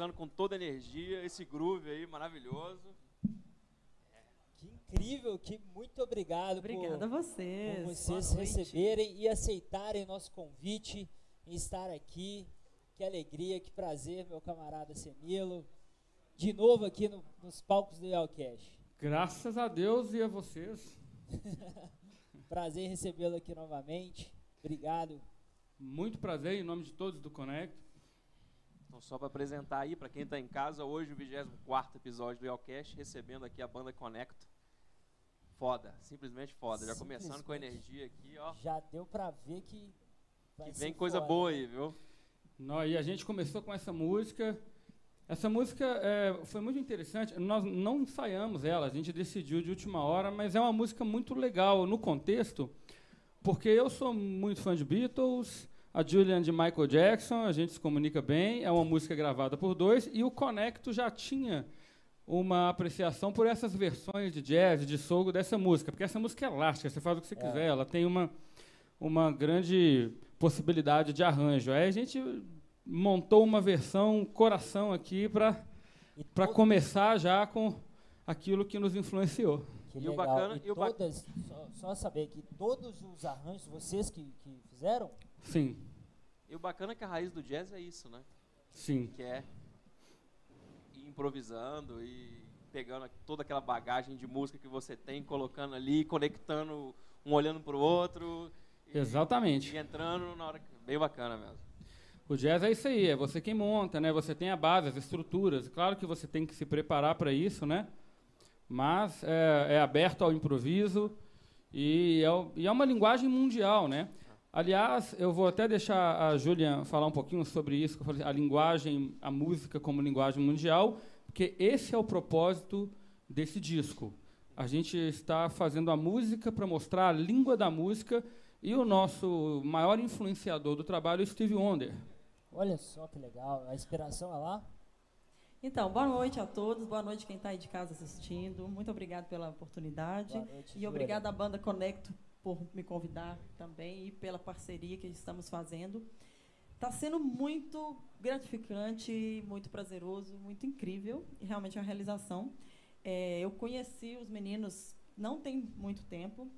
Começando com toda a energia, esse groove aí maravilhoso. Que incrível, que muito obrigado Obrigada a por, vocês. por Boa vocês noite. receberem e aceitarem nosso convite em estar aqui. Que alegria, que prazer, meu camarada Semilo. De novo aqui no- nos palcos do Yelcast. Graças a Deus e a vocês. Prazer recebê-lo aqui novamente. Obrigado. Muito prazer em nome de todos do Conecto. Então, só para apresentar aí, para quem está em casa, hoje o 24 episódio do Yelcast, recebendo aqui a banda Conecto. Foda, simplesmente foda. Já começando com a energia aqui, ó. Já deu pra ver que vai Que ser vem coisa foda, boa aí, viu? Nó- E a gente começou com essa música. Essa música é, foi muito interessante. Nós não ensaiamos ela, a gente decidiu de última hora, mas é uma música muito legal no contexto, porque eu sou muito fã de Beatles, a Julian de Michael Jackson, a gente se comunica bem, é uma música gravada por dois, e o Conecto já tinha uma apreciação por essas versões de jazz, de soul dessa música, porque essa música é elástica, você faz o que você É. quiser, ela tem uma, uma grande possibilidade de arranjo. Aí a gente montou uma versão coração aqui para para começar já com aquilo que nos influenciou. Que E o bacana- e e o ba- todas, só, só saber que todos os arranjos, vocês que, que fizeram, Sim, E o bacana é que a raiz do jazz é isso, né? sim. Que é ir improvisando e pegando toda aquela bagagem de música que você tem, colocando ali, conectando um olhando pro outro. E, Exatamente. E entrando na hora que. Bem bacana mesmo. O jazz é isso aí, é você quem monta, né? Você tem a base, as estruturas. Claro que você tem que se preparar para isso, né? Mas é, é aberto ao improviso e é, o- e é uma linguagem mundial, né? Aliás, eu vou até deixar a Julian falar um pouquinho sobre isso, que eu falei, a linguagem, a música como linguagem mundial, porque esse é o propósito desse disco. A gente está fazendo a música para mostrar a língua da música e o nosso maior influenciador do trabalho é o Steve Wonder. olha só que legal, a inspiração é lá. Então, boa noite a todos, boa noite quem está aí de casa assistindo. Muito obrigado pela oportunidade. Boa noite, E Júlia. obrigada à banda Conecto por me convidar também e pela parceria que estamos fazendo. Está sendo muito gratificante, muito prazeroso, muito incrível e realmente é uma realização. É, eu conheci os meninos não tem muito tempo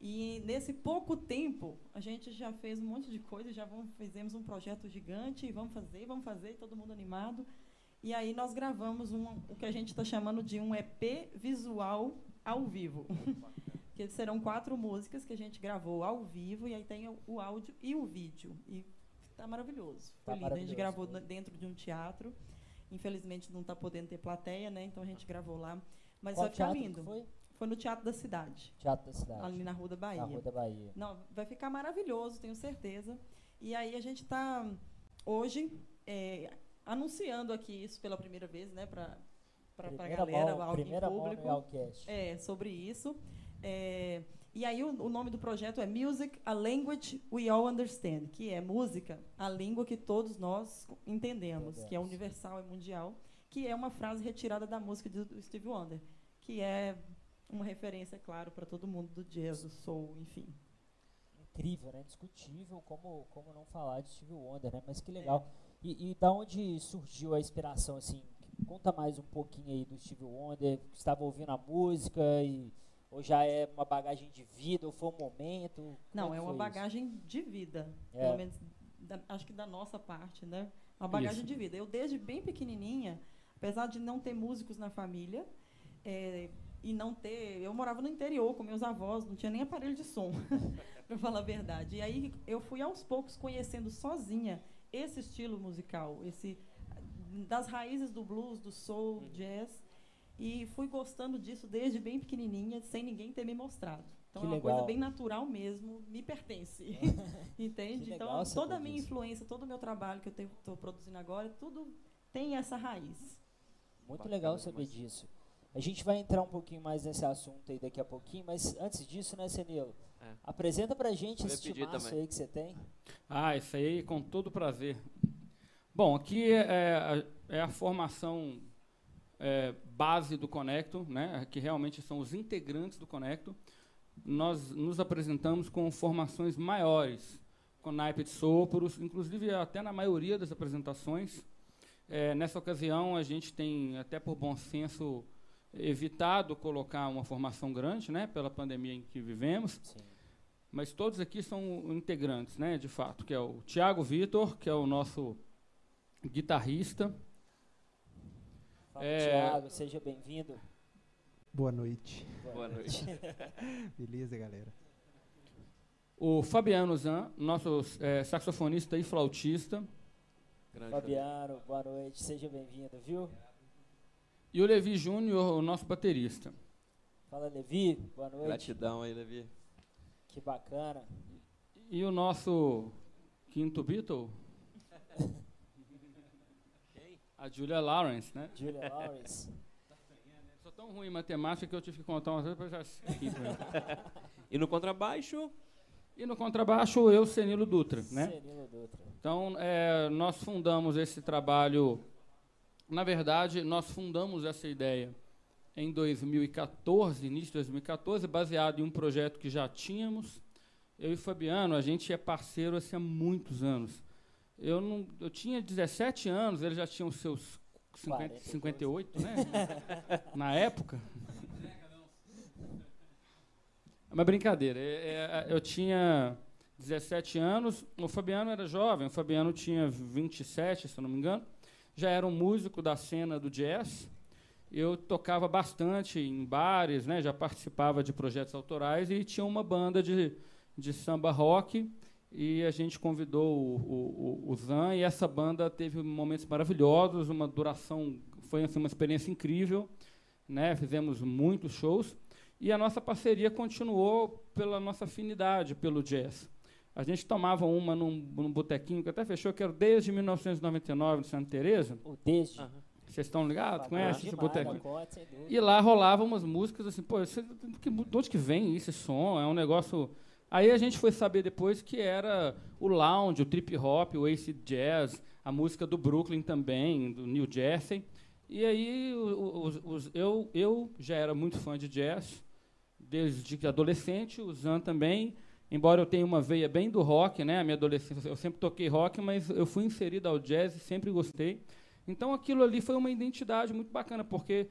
e nesse pouco tempo a gente já fez um monte de coisa, já vamos, fizemos um projeto gigante vamos fazer, vamos fazer, todo mundo animado. E aí nós gravamos um, o que a gente está chamando de um EP visual ao vivo. Que serão quatro músicas que a gente gravou ao vivo e aí tem o, o áudio e o vídeo. E está maravilhoso. Tá Foi lindo. A gente maravilhoso, gravou dentro de um teatro. Infelizmente não está podendo ter plateia, né? Então a gente gravou lá. Mas Qual vai ficar teatro lindo. foi? Foi no Teatro da Cidade, Teatro da Cidade. ali na Rua da Bahia. Na Rua da Bahia. Não, vai ficar maravilhoso, tenho certeza. E aí a gente está hoje é, anunciando aqui isso pela primeira vez, né, para para a galera, mão, ao- em primeira mão público. Yalcast. É, sobre isso. É, E aí o, o, nome do projeto é Music, a Language We All Understand, que é música, a língua que todos nós entendemos, que é universal e mundial, que é uma frase retirada da música do, do Steve Wonder, que é uma referência, claro, para todo mundo do jazz, do soul, enfim. Incrível, né? Discutível como, como não falar de Steve Wonder, né? Mas que legal. É. E, e da onde surgiu a inspiração, assim? Conta mais um pouquinho aí do Steve Wonder. Estava ouvindo a música e ou já é uma bagagem de vida, ou foi um momento? Não, é, é uma bagagem isso? de vida. É. Pelo menos, da, acho que da nossa parte, né? Uma bagagem isso. de vida. Eu, desde bem pequenininha, apesar de não ter músicos na família, é, e não ter. Eu morava no interior com meus avós, não tinha nem aparelho de som, para falar a verdade. E aí eu fui aos poucos conhecendo sozinha esse estilo musical, esse das raízes do blues, do soul, uhum. jazz. E fui gostando disso desde bem pequenininha, sem ninguém ter me mostrado. Então que é uma legal. coisa bem natural mesmo, me pertence. Entende? Então toda a minha disso. influência, todo o meu trabalho que eu estou produzindo agora, tudo tem essa raiz. Muito Bacana, legal saber mas... disso. A gente vai entrar um pouquinho mais nesse assunto aí daqui a pouquinho, mas antes disso, né, Senilo? É. Apresenta pra gente esse timaço aí que você tem. Ah, isso aí com todo prazer. Bom, aqui é, é a formação é, base do Conecto, né, que realmente são os integrantes do Conecto, nós nos apresentamos com formações maiores, com naipe de sopros, inclusive até na maioria das apresentações. É, nessa ocasião, a gente tem, até por bom senso, evitado colocar uma formação grande, né, pela pandemia em que vivemos. Sim. Mas todos aqui são integrantes, né, de fato, que é o Tiago Vitor, que é o nosso guitarrista, Fala, é... Thiago, seja bem-vindo. Boa noite. Boa, noite. Beleza, galera. O Fabiano Zan, nosso é, saxofonista e flautista. Grande Fabiano, boa noite, seja bem-vindo, viu? E o Levi Júnior, o nosso baterista. Fala, Levi, boa noite. Gratidão aí, Levi. Que bacana. E o nosso quinto Beatle? A Julia Lawrence, né? Julia Lawrence. Sou tão ruim em matemática que eu tive que contar umas vezes para já E no contrabaixo? E no contrabaixo, eu, Senilo Dutra. Né? Senilo Dutra. Então, é, nós fundamos esse trabalho. Na verdade, nós fundamos essa ideia em 2014, início de 2014, baseado em um projeto que já tínhamos. Eu e Fabiano, a gente é parceiro assim, há muitos anos. Eu, não, eu tinha 17 anos, ele já tinha os seus 50, 58, né? Na época. Mas brincadeira. É, é, eu tinha 17 anos, o Fabiano era jovem, o Fabiano tinha 27, se eu não me engano. Já era um músico da cena do jazz. Eu tocava bastante em bares, né? já participava de projetos autorais e tinha uma banda de, de samba rock e a gente convidou o, o, o, Zan, e essa banda teve momentos maravilhosos, uma duração, foi assim, uma experiência incrível, né? fizemos muitos shows, e a nossa parceria continuou pela nossa afinidade pelo jazz. A gente tomava uma num, num botequinho que até fechou, que era desde 1999, de Santa Teresa. Desde? Uhum. Vocês estão ligados? Conhecem esse botequinho? E lá rolavam umas músicas assim, pô, de onde que vem esse som? É um negócio Aí a gente foi saber depois que era o lounge, o trip hop, o acid jazz, a música do Brooklyn também, do New Jersey. E aí os, os, eu, eu já era muito fã de jazz, desde adolescente, o Zan também. Embora eu tenha uma veia bem do rock, né? A minha adolescência, eu sempre toquei rock, mas eu fui inserido ao jazz e sempre gostei. Então aquilo ali foi uma identidade muito bacana, porque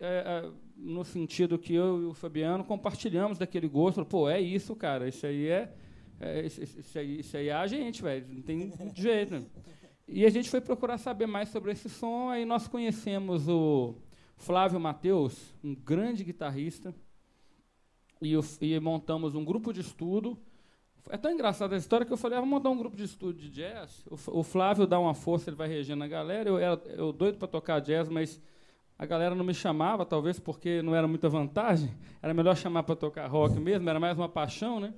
é, é, no sentido que eu e o Fabiano compartilhamos daquele gosto. Pô, é isso, cara. Isso aí é. é isso, isso, aí, isso aí é a gente, velho. Não tem jeito. Né? E a gente foi procurar saber mais sobre esse som. Aí nós conhecemos o Flávio Mateus, um grande guitarrista, e, o, e montamos um grupo de estudo. É tão engraçada a história que eu falei, ah, vamos montar um grupo de estudo de jazz. O, o Flávio dá uma força, ele vai regendo a galera. Eu era eu doido para tocar jazz, mas a galera não me chamava, talvez porque não era muita vantagem. Era melhor chamar para tocar rock mesmo, era mais uma paixão, né?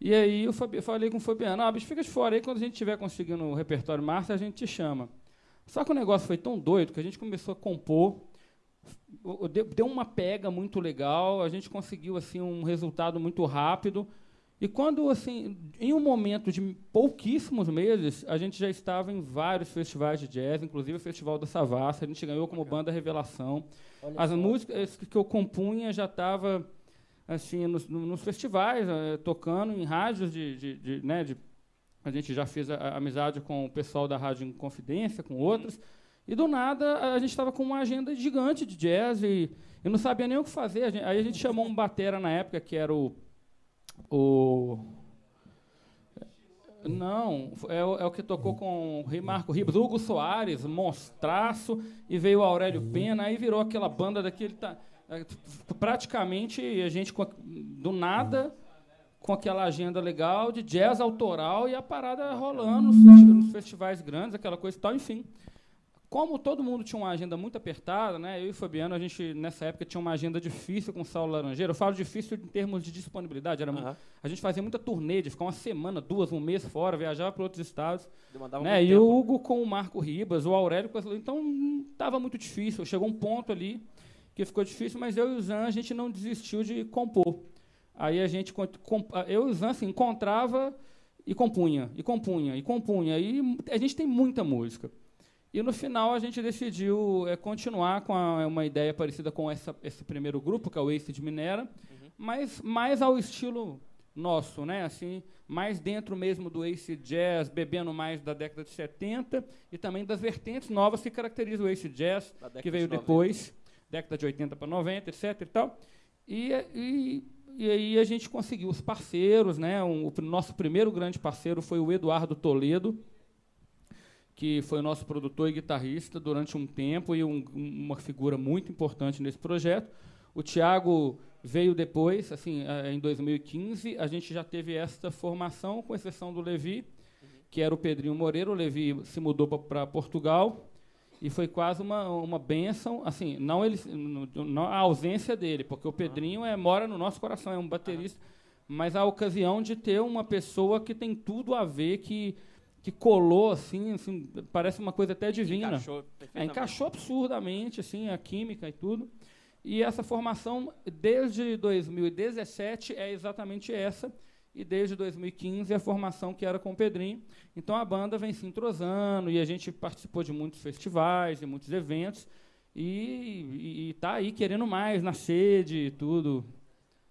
E aí eu falei com o Fabiano, ah, bicho, fica de fora aí, quando a gente estiver conseguindo o repertório master, a gente te chama. Só que o negócio foi tão doido que a gente começou a compor deu uma pega muito legal, a gente conseguiu assim um resultado muito rápido. E quando, assim, em um momento de pouquíssimos meses, a gente já estava em vários festivais de jazz, inclusive o Festival da Savassi, a gente ganhou como banda Revelação. Olha As músicas que eu compunha já estava assim nos, nos festivais, eh, tocando em rádios de, de, de, né, de a gente já fez a, a, amizade com o pessoal da Rádio Inconfidência, com outros. E do nada a gente estava com uma agenda gigante de jazz e eu não sabia nem o que fazer. A gente, aí a gente chamou um batera na época que era o o não, é o, é o que tocou com o Marco Ribas, Hugo Soares, monstraço, e veio o Aurélio Pena, aí virou aquela banda daquele. Tá, praticamente a gente, do nada, com aquela agenda legal de jazz autoral e a parada rolando nos festivais grandes, aquela coisa e tal, enfim. Como todo mundo tinha uma agenda muito apertada, né? Eu e o Fabiano, a gente, nessa época, tinha uma agenda difícil com o Saulo Laranjeiro. Eu falo difícil em termos de disponibilidade. Era uhum. A gente fazia muita turnê de ficar uma semana, duas, um mês fora, viajava para outros estados. Né? E o Hugo com o Marco Ribas, o Aurélio com as... Então, estava muito difícil. Chegou um ponto ali que ficou difícil, mas eu e o Zan, a gente não desistiu de compor. Aí a gente... Eu e o Zan, assim, encontrava e compunha, e compunha, e compunha. E a gente tem muita música. E no final a gente decidiu é, continuar com a, uma ideia parecida com essa, esse primeiro grupo, que é o Ace de Minera, uhum. mas mais ao estilo nosso, né? Assim, mais dentro mesmo do Ace Jazz, bebendo mais da década de 70 e também das vertentes novas que caracterizam o Ace Jazz, que veio de depois, década de 80 para 90, etc. E, tal. E, e, e aí a gente conseguiu os parceiros, né? Um, o nosso primeiro grande parceiro foi o Eduardo Toledo, que foi o nosso produtor e guitarrista durante um tempo e um, uma figura muito importante nesse projeto. O Tiago veio depois, assim, em 2015. A gente já teve esta formação, com exceção do Levi, que era o Pedrinho Moreira. O Levi se mudou para Portugal e foi quase uma, uma benção, assim, não, ele, não a ausência dele, porque o Pedrinho é, mora no nosso coração, é um baterista, mas a ocasião de ter uma pessoa que tem tudo a ver, que que colou assim, assim, parece uma coisa até divina. Encaixou, é, encaixou absurdamente assim a química e tudo. E essa formação desde 2017 é exatamente essa e desde 2015 a formação que era com o Pedrinho. Então a banda vem se entrosando e a gente participou de muitos festivais e muitos eventos e está aí querendo mais na sede e tudo.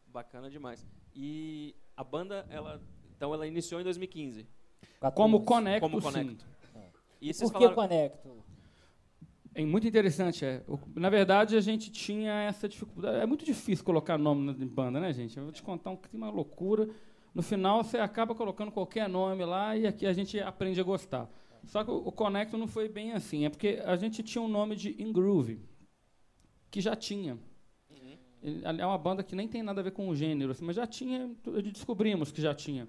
Bacana demais. E a banda ela então ela iniciou em 2015. 14. Como conecto, Como conecto. É. E Por que conecto? É muito interessante. É. Na verdade, a gente tinha essa dificuldade. É muito difícil colocar nome na banda, né, gente? Eu vou te contar um clima loucura. No final, você acaba colocando qualquer nome lá e aqui a gente aprende a gostar. Só que o, o Conecto não foi bem assim. É porque a gente tinha um nome de Ingroove, que já tinha. Uhum. É uma banda que nem tem nada a ver com o gênero, assim, mas já tinha, descobrimos que já tinha.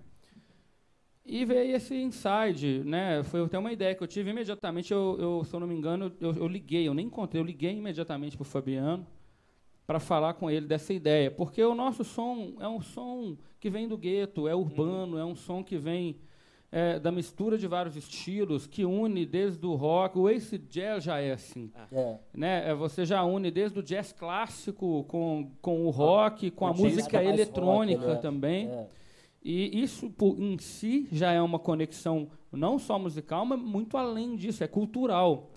E veio esse inside, né? Foi até uma ideia que eu tive imediatamente. Eu, eu se eu não me engano, eu, eu liguei, eu nem encontrei, eu liguei imediatamente para o Fabiano para falar com ele dessa ideia, porque o nosso som é um som que vem do gueto, é urbano, uhum. é um som que vem é, da mistura de vários estilos, que une desde o rock, o ace jazz já é assim, é. né? É, você já une desde o jazz clássico com, com o rock, com a música eletrônica rock, né? também. É. E isso por, em si já é uma conexão não só musical, mas muito além disso, é cultural.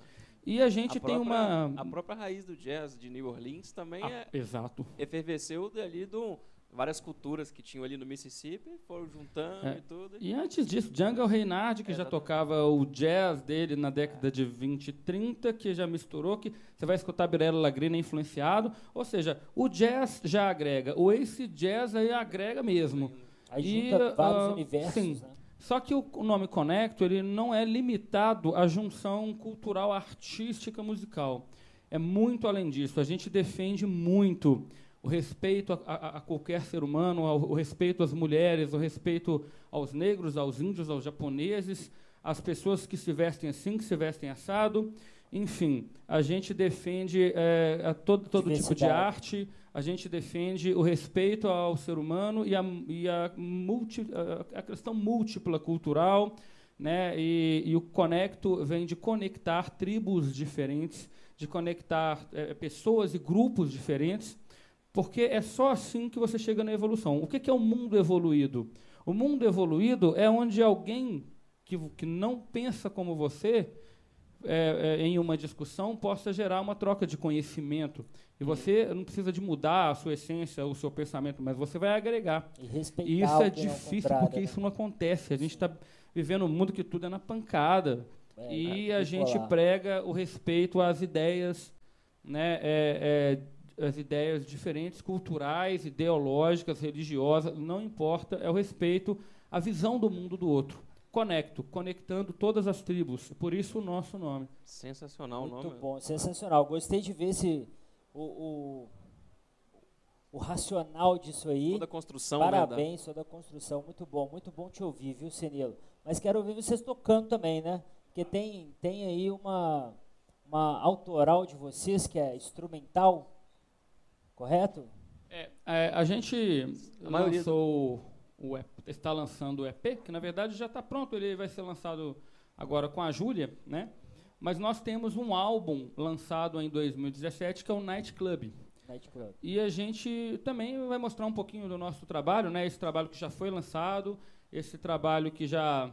E a gente a tem própria, uma. A própria raiz do jazz de New Orleans também ah, é. Exato. Efervesceu dali do. Várias culturas que tinham ali no Mississippi foram juntando é. e tudo. E antes disso, Django Reinhardt, que é, já tocava o jazz dele na década de 20 e 30, que já misturou, que você vai escutar Birella Lagrina influenciado. Ou seja, o jazz já agrega, o ace jazz aí agrega mesmo. Aí junta e, vários uh, universos. Sim. Né? Só que o nome Conecto ele não é limitado à junção cultural, artística, musical. É muito além disso. A gente defende muito o respeito a, a, a qualquer ser humano, o respeito às mulheres, o respeito aos negros, aos índios, aos japoneses, às pessoas que se vestem assim, que se vestem assado. Enfim, a gente defende é, todo, todo tipo de arte, a gente defende o respeito ao ser humano e a, e a, multi, a, questão múltipla cultural, né? E, e, o conecto vem de conectar tribos diferentes de conectar é, pessoas e grupos diferentes, porque é só assim que você chega na evolução. O que, que é o mundo evoluído? O mundo evoluído é onde alguém que, que não pensa como você é, é, em uma discussão possa gerar uma troca de conhecimento. E você não precisa de mudar a sua essência, o seu pensamento, mas você vai agregar. E, respeitar e isso é difícil porque né? isso não acontece. A gente está vivendo um mundo que tudo é na pancada. É, e a gente prega o respeito às ideias, né, é, é, as ideias diferentes, culturais, ideológicas, religiosas, não importa, é o respeito à visão do mundo do outro conecto, conectando todas as tribos. Por isso o nosso nome. Sensacional o nome. Muito bom, sensacional. Gostei de ver esse o, o, o racional disso aí. Toda a construção. Parabéns, né, toda a construção. Muito bom, muito bom te ouvir, viu, Senilo? Mas quero ouvir vocês tocando também, né? Porque tem, tem aí uma, uma autoral de vocês que é instrumental, correto? É, é a gente a lançou o EP, está lançando o EP, que na verdade já está pronto, ele vai ser lançado agora com a Júlia, né? Mas nós temos um álbum lançado em 2017 que é o Night Club. Night Club. E a gente também vai mostrar um pouquinho do nosso trabalho, né? Esse trabalho que já foi lançado, esse trabalho que já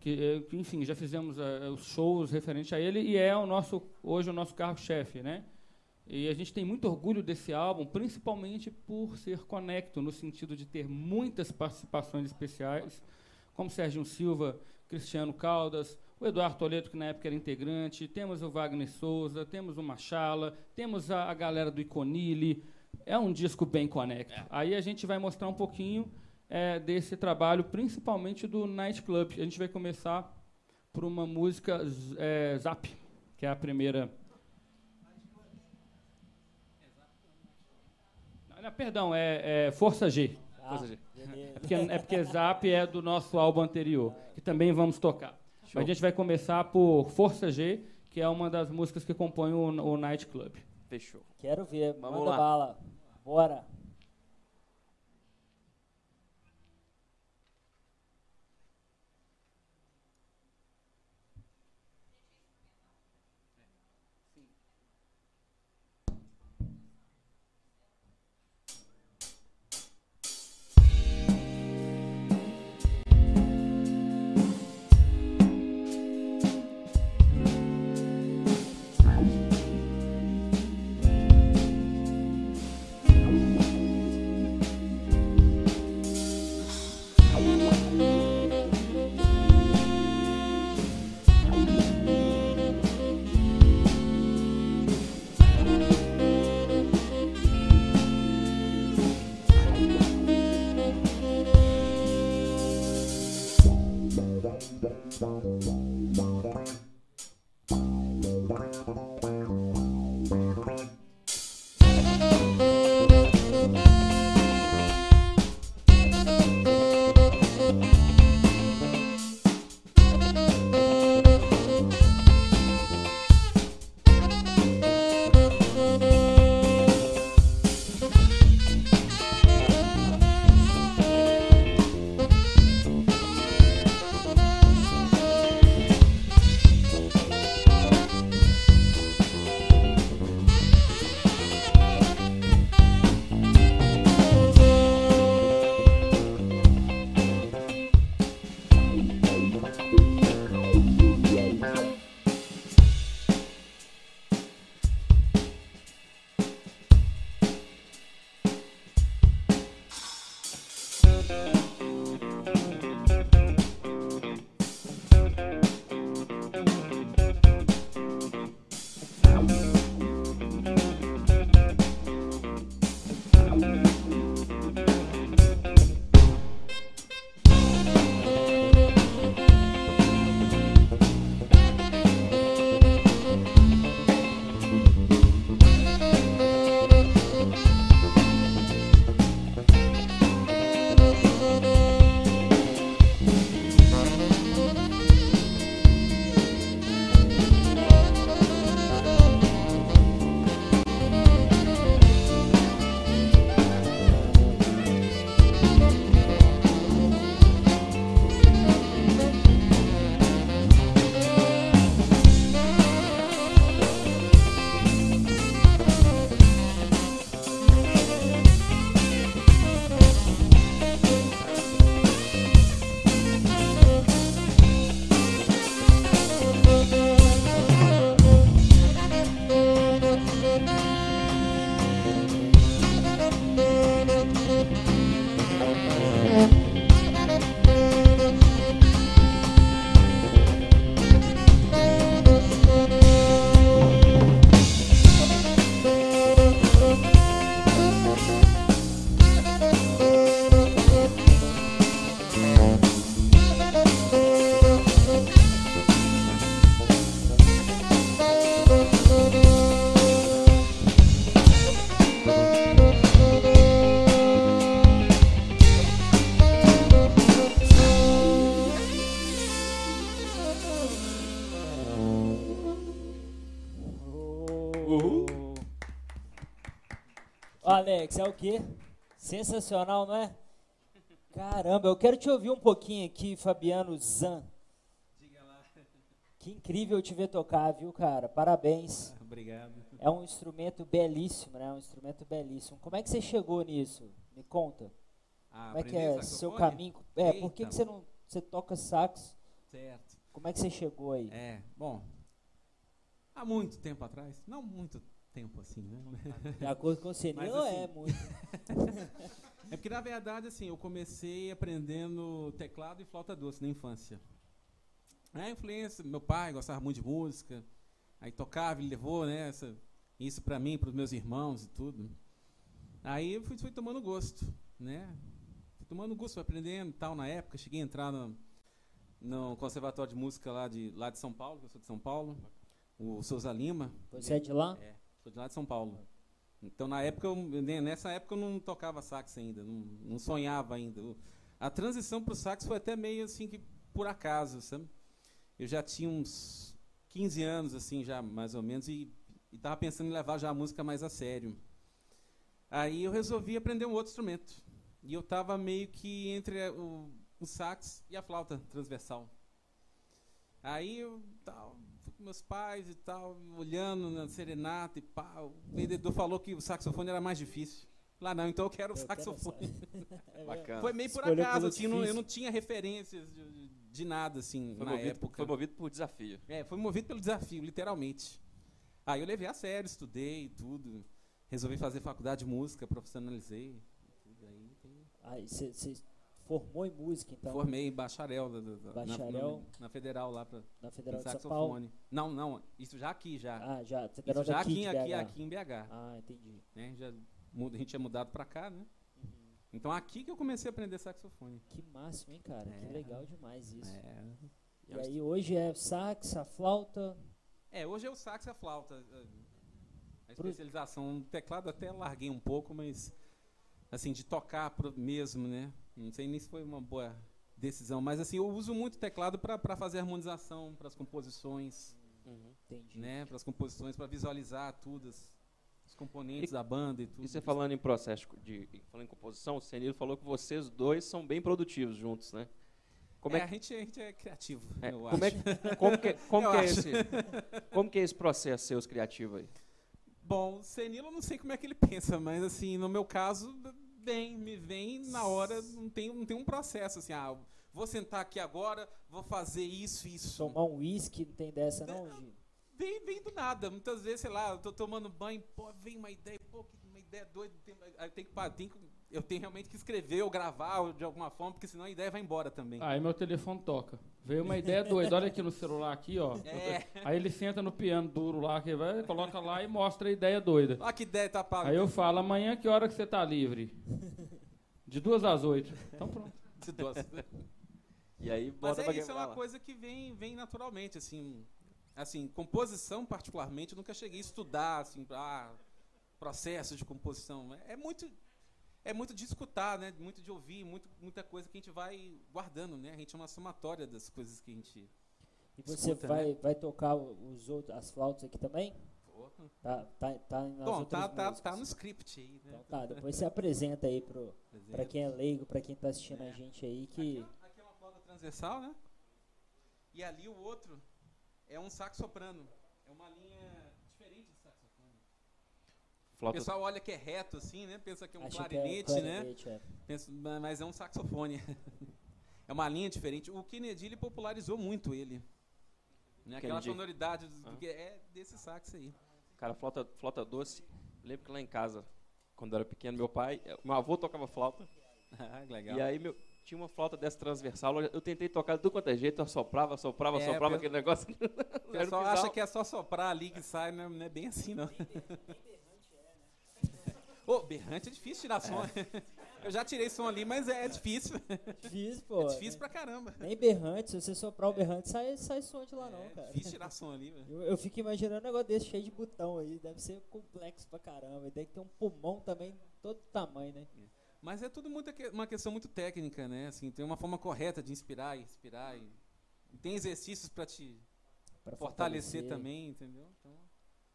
que, que enfim, já fizemos uh, os shows referente a ele e é o nosso hoje o nosso carro-chefe, né? E a gente tem muito orgulho desse álbum, principalmente por ser conecto, no sentido de ter muitas participações especiais, como Sérgio Silva, Cristiano Caldas, o Eduardo Toledo, que na época era integrante, temos o Wagner Souza, temos o Machala, temos a, a galera do Iconile. É um disco bem conecto. É. Aí a gente vai mostrar um pouquinho é, desse trabalho, principalmente do Night Club. A gente vai começar por uma música é, Zap, que é a primeira perdão, é, é Força G. Ah, Força G. É porque, é porque Zap é do nosso álbum anterior, que também vamos tocar. Show. Mas a gente vai começar por Força G, que é uma das músicas que compõem o, o Night Club. Fechou. Quero ver. Vamos Manda lá. bala. Bora. Alex, é o quê? Sensacional, não é? Caramba, eu quero te ouvir um pouquinho aqui, Fabiano Zan. Diga lá. Que incrível te ver tocar, viu, cara? Parabéns. Obrigado. É um instrumento belíssimo, né? Um instrumento belíssimo. Como é que você chegou nisso? Me conta. Ah, Como é que é seu caminho? É, por que, Eita. que você não você toca sax? Certo. Como é que você chegou aí? É, bom. Há muito tempo atrás, não muito tempo assim, né? De acordo com você, Mas, não assim, é muito. É porque na verdade assim, eu comecei aprendendo teclado e flauta doce na infância. A influência, meu pai gostava muito de música, aí tocava, ele levou, né, essa, isso para mim, para os meus irmãos e tudo. Aí eu fui, fui tomando gosto, né? Fui tomando gosto, fui aprendendo e tal na época, cheguei a entrar no, no conservatório de música lá de lá de São Paulo, que eu sou de São Paulo, o Souza Lima. Você é de lá? É, sou de lá de São Paulo. Então, na época, eu, né, nessa época eu não tocava sax ainda, não, não sonhava ainda. A transição para o sax foi até meio assim que por acaso, sabe? Eu já tinha uns 15 anos, assim, já mais ou menos, e estava pensando em levar já a música mais a sério. Aí eu resolvi aprender um outro instrumento. E eu estava meio que entre o, o sax e a flauta transversal. Aí eu tal, com meus pais e tal, olhando na serenata e pá. O vendedor falou que o saxofone era mais difícil. Lá não, então eu quero o Eu quero saxofone. Bacana. Foi meio por Escolheu acaso, assim, não- eu difícil. não tinha referências de, de nada, assim, Foi na movido, época. foi movido por desafio. É, foi movido pelo desafio, literalmente. Aí eu levei a sério, estudei e tudo. Resolvi fazer faculdade de música, profissionalizei. tudo aí, tem- Aí formou em música, então, Formei bacharel, da- da- da- na- Bacharel. Na, na Federal lá para na Federal de São Paulo. saxofone. Não, não, isso já aqui já. Ah, já. Federal isso já aqui, aqui, BH. aqui em BH. Ah, entendi. né? Já a gente é mudado para cá, né? Então aqui que eu comecei a aprender saxofone. Que máximo, hein, cara? Que É. legal demais isso. É. E aí hoje é sax, a flauta. É, hoje é o sax e a flauta. A especialização no teclado até larguei um pouco, mas assim, de tocar mesmo, né? Não sei nem se foi uma boa decisão, mas assim, eu uso muito teclado para fazer harmonização, para as composições, Entendi. né? Para as composições, para visualizar tudo, as- os componentes da banda e tudo. E você falando em processo de, falando em composição, o Senilo falou que vocês dois são bem produtivos juntos, né? Como é, é, a, gente, a gente é criativo, É, eu como, é, acho. que- como que, como Eu que é esse, como que é esse processo seus criativo aí? Bom, Senilo eu não sei como é que ele pensa, mas assim, no meu caso, vem, me vem na hora, não tem, não tem um processo assim, ah, vou sentar aqui agora, vou fazer isso, isso. Tomar um uísque, não tem dessa não? Vem, vem do nada. Muitas vezes, sei lá, eu tô tomando banho, pô, vem uma ideia, pô, que uma ideia doida. Tem, tem que, tem que- eu tenho realmente que escrever ou gravar ou de alguma forma, porque senão a ideia vai embora também. Aí meu telefone toca. Veio uma ideia doida. Olha aqui no celular aqui, ó. É. Aí ele senta no piano duro lá, que vai, coloca lá e mostra a ideia doida. Olha que ideia tá pago. Aí eu falo, amanhã que hora que você tá livre? De duas às oito. Então pronto. E aí Mas bota é pra isso, é uma lá. coisa que vem, vem naturalmente, assim. Assim, composição particularmente, eu nunca cheguei a estudar, assim, ah, processo de composição. É muito, é muito de escutar, né? Muito de ouvir, muito, muita coisa que a gente vai guardando, né? A gente é uma somatória das coisas que a gente. E você Escuta, vai, né? vai tocar os outros, as flautas aqui também? Tá, tá, tá nas Bom, tá, tá, tá no script aí, né? Então tá, depois você apresenta aí pro, pra quem é leigo, pra quem tá assistindo a gente aí, que... Aqui, ó, aqui é uma flauta transversal, né? E ali o outro é um sax soprano. É uma linha. O Flauta, pessoal olha que é reto assim, né? Pensa que é um acha clarinete, que é né? clarinete, é. Pensa- ma- mas é um saxofone. é uma linha diferente. O Kennedy ele popularizou muito ele. Né? Aquela Kennedy. sonoridade do- Ah. que é desse sax aí. cara, flauta, flauta doce. Eu lembro que lá em casa, quando eu era pequeno, meu pai, eh, meu avô tocava flauta. Ah, legal. E aí meu, tinha uma flauta dessa transversal. Eu tentei tocar de tudo quanto é jeito, eu soprava, soprava, É, soprava aquele negócio. o pessoal acha que é só soprar ali que sai, né? não é bem assim não. Ô, berrante é difícil tirar som. Eu já tirei som ali, mas é, é difícil. Difícil, pô. É difícil pra caramba. Nem berrante, se você soprar o berrante, sai, sai som de lá não, É cara. difícil tirar som ali, velho. Eu, eu fico imaginando um negócio desse cheio de botão aí. Deve ser complexo pra caramba. E deve ter um pulmão também, todo tamanho, né? Mas é tudo muito que- uma questão muito técnica, né? Assim, tem uma forma correta de inspirar e expirar. E, tem exercícios pra te Pra fortalecer, também, entendeu? Então,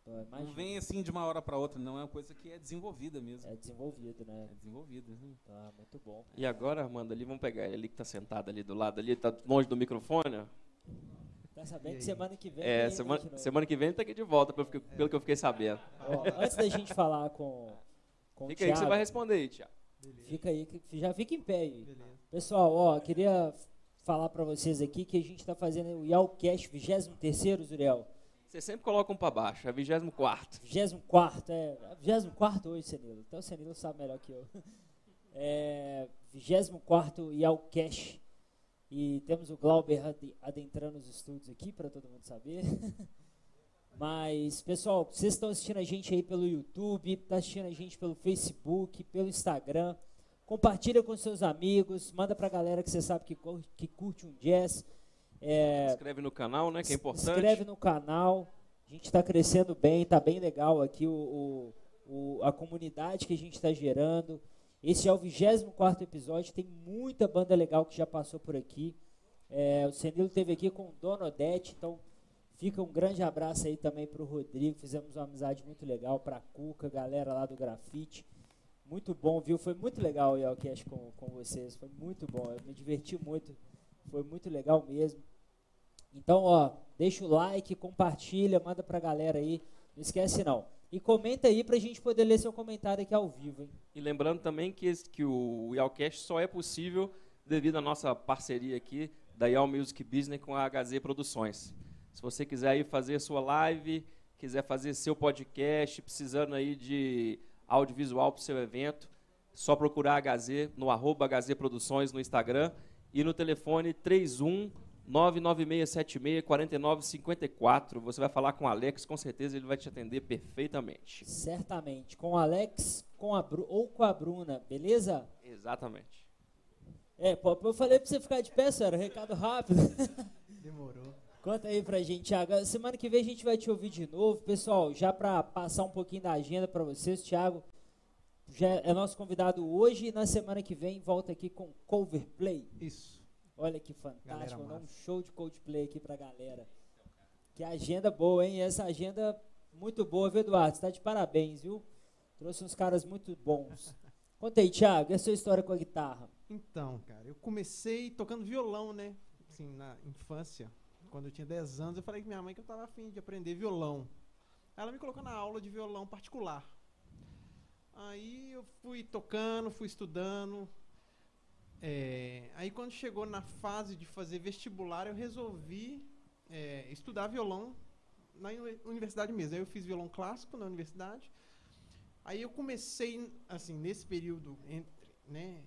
Pô, não imagina. vem assim de uma hora pra outra, não. É uma coisa que é desenvolvida mesmo. É desenvolvido, né? É desenvolvida. né? Tá, muito bom. E agora, Armando, ali, vamos pegar ele ali que tá sentado ali do lado ali, tá longe do microfone, ó. Tá sabendo que semana que vem. É, vem semana, semana que vem ele tá aqui de volta, pelo, que- pelo que eu fiquei sabendo. Ó, antes da gente falar com, com Fica o aí que você vai responder aí, Tiago. fica aí, que- já fica em pé aí. Beleza. Pessoal, ó, queria falar pra vocês aqui que a gente tá fazendo o Yalcast 23º, Zuriel. Você sempre coloca um pra baixo, é 24 24 é. 24 hoje, Senilo. Até o Senilo sabe melhor que eu. É. 24 Yalcast. E temos o Glauber ade- adentrando os estúdios aqui, para todo mundo saber. Mas, pessoal, vocês estão assistindo a gente aí pelo YouTube, tá assistindo a gente pelo Facebook, pelo Instagram. Compartilha com seus amigos, manda pra galera que você sabe que, que curte um jazz. É, Inscreve no canal, né? Que é se importante. inscreve no canal. A gente está crescendo bem, tá bem legal aqui o, o- o- a comunidade que a gente está gerando. Esse é o 24 episódio, tem muita banda legal que já passou por aqui. É, o Senilo esteve aqui com o Dona Odete, então fica um grande abraço aí também para o Rodrigo. Fizemos uma amizade muito legal para a Cuca, galera lá do Grafite. Muito bom, viu? Foi muito legal o Yelcast com, com vocês, foi muito bom. Eu me diverti muito, foi muito legal mesmo. Então, ó, deixa o like, compartilha, manda pra galera aí. Não esquece não. E comenta aí pra gente poder ler seu comentário aqui ao vivo, hein? E lembrando também que, esse- que o Yalcast só é possível devido à nossa parceria aqui da Yal Music Business com a HZ Produções. Se você quiser aí fazer sua live, quiser fazer seu podcast, precisando aí de audiovisual para o seu evento, só procurar a HZ no arroba HZ Produções no Instagram e no telefone 31 99676 4954. Você vai falar com o Alex, com certeza ele vai te atender perfeitamente. Certamente. Com o Alex com a Bru ou com a Bruna, beleza? Exatamente. É, pô, eu falei pra você ficar de pé, sério, recado rápido. Demorou. Conta aí pra gente, Thiago. Semana que vem a gente vai te ouvir de novo. Pessoal, já pra passar um pouquinho da agenda pra vocês, Thiago já é nosso convidado hoje e na semana que vem volta aqui com Coverplay. Isso. Olha que fantástico, um show de Coldplay aqui pra galera. Que agenda boa, hein? Essa agenda muito boa, viu, Eduardo? Você tá de parabéns, viu? Trouxe uns caras muito bons. Conta aí, Thiago, e a sua história com a guitarra? Então, cara, eu comecei tocando violão, né? Assim, na infância. Quando eu tinha 10 anos, eu falei com minha mãe que eu tava afim de aprender violão. Ela me colocou na aula de violão particular. Aí eu fui tocando, fui estudando. É, aí quando chegou na fase de fazer vestibular, eu resolvi é, estudar violão na uni- universidade mesmo. Aí eu fiz violão clássico na universidade. Aí eu comecei, assim, nesse período entre, né,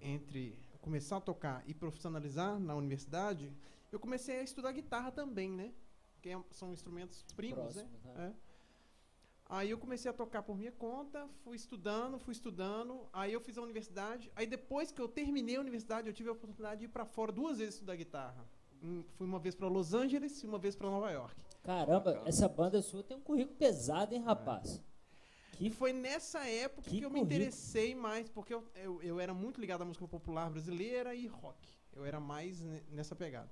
entre começar a tocar e profissionalizar na universidade, eu comecei a estudar guitarra também, né? Que é- são instrumentos primos, né? Próximos, né? É. Aí eu comecei a tocar por minha conta, fui estudando, fui estudando. Aí eu fiz a universidade. Aí depois que eu terminei a universidade, eu tive a oportunidade de ir para fora duas vezes estudar guitarra. Hum, Fui uma vez para Los Angeles e uma vez para Nova York. Caramba, Bacana. essa banda sua tem um currículo pesado, hein, rapaz? E foi nessa época Que que, eu me interessei mais, porque eu, eu, eu era muito ligado à música popular brasileira e rock. Eu era mais ne- nessa pegada.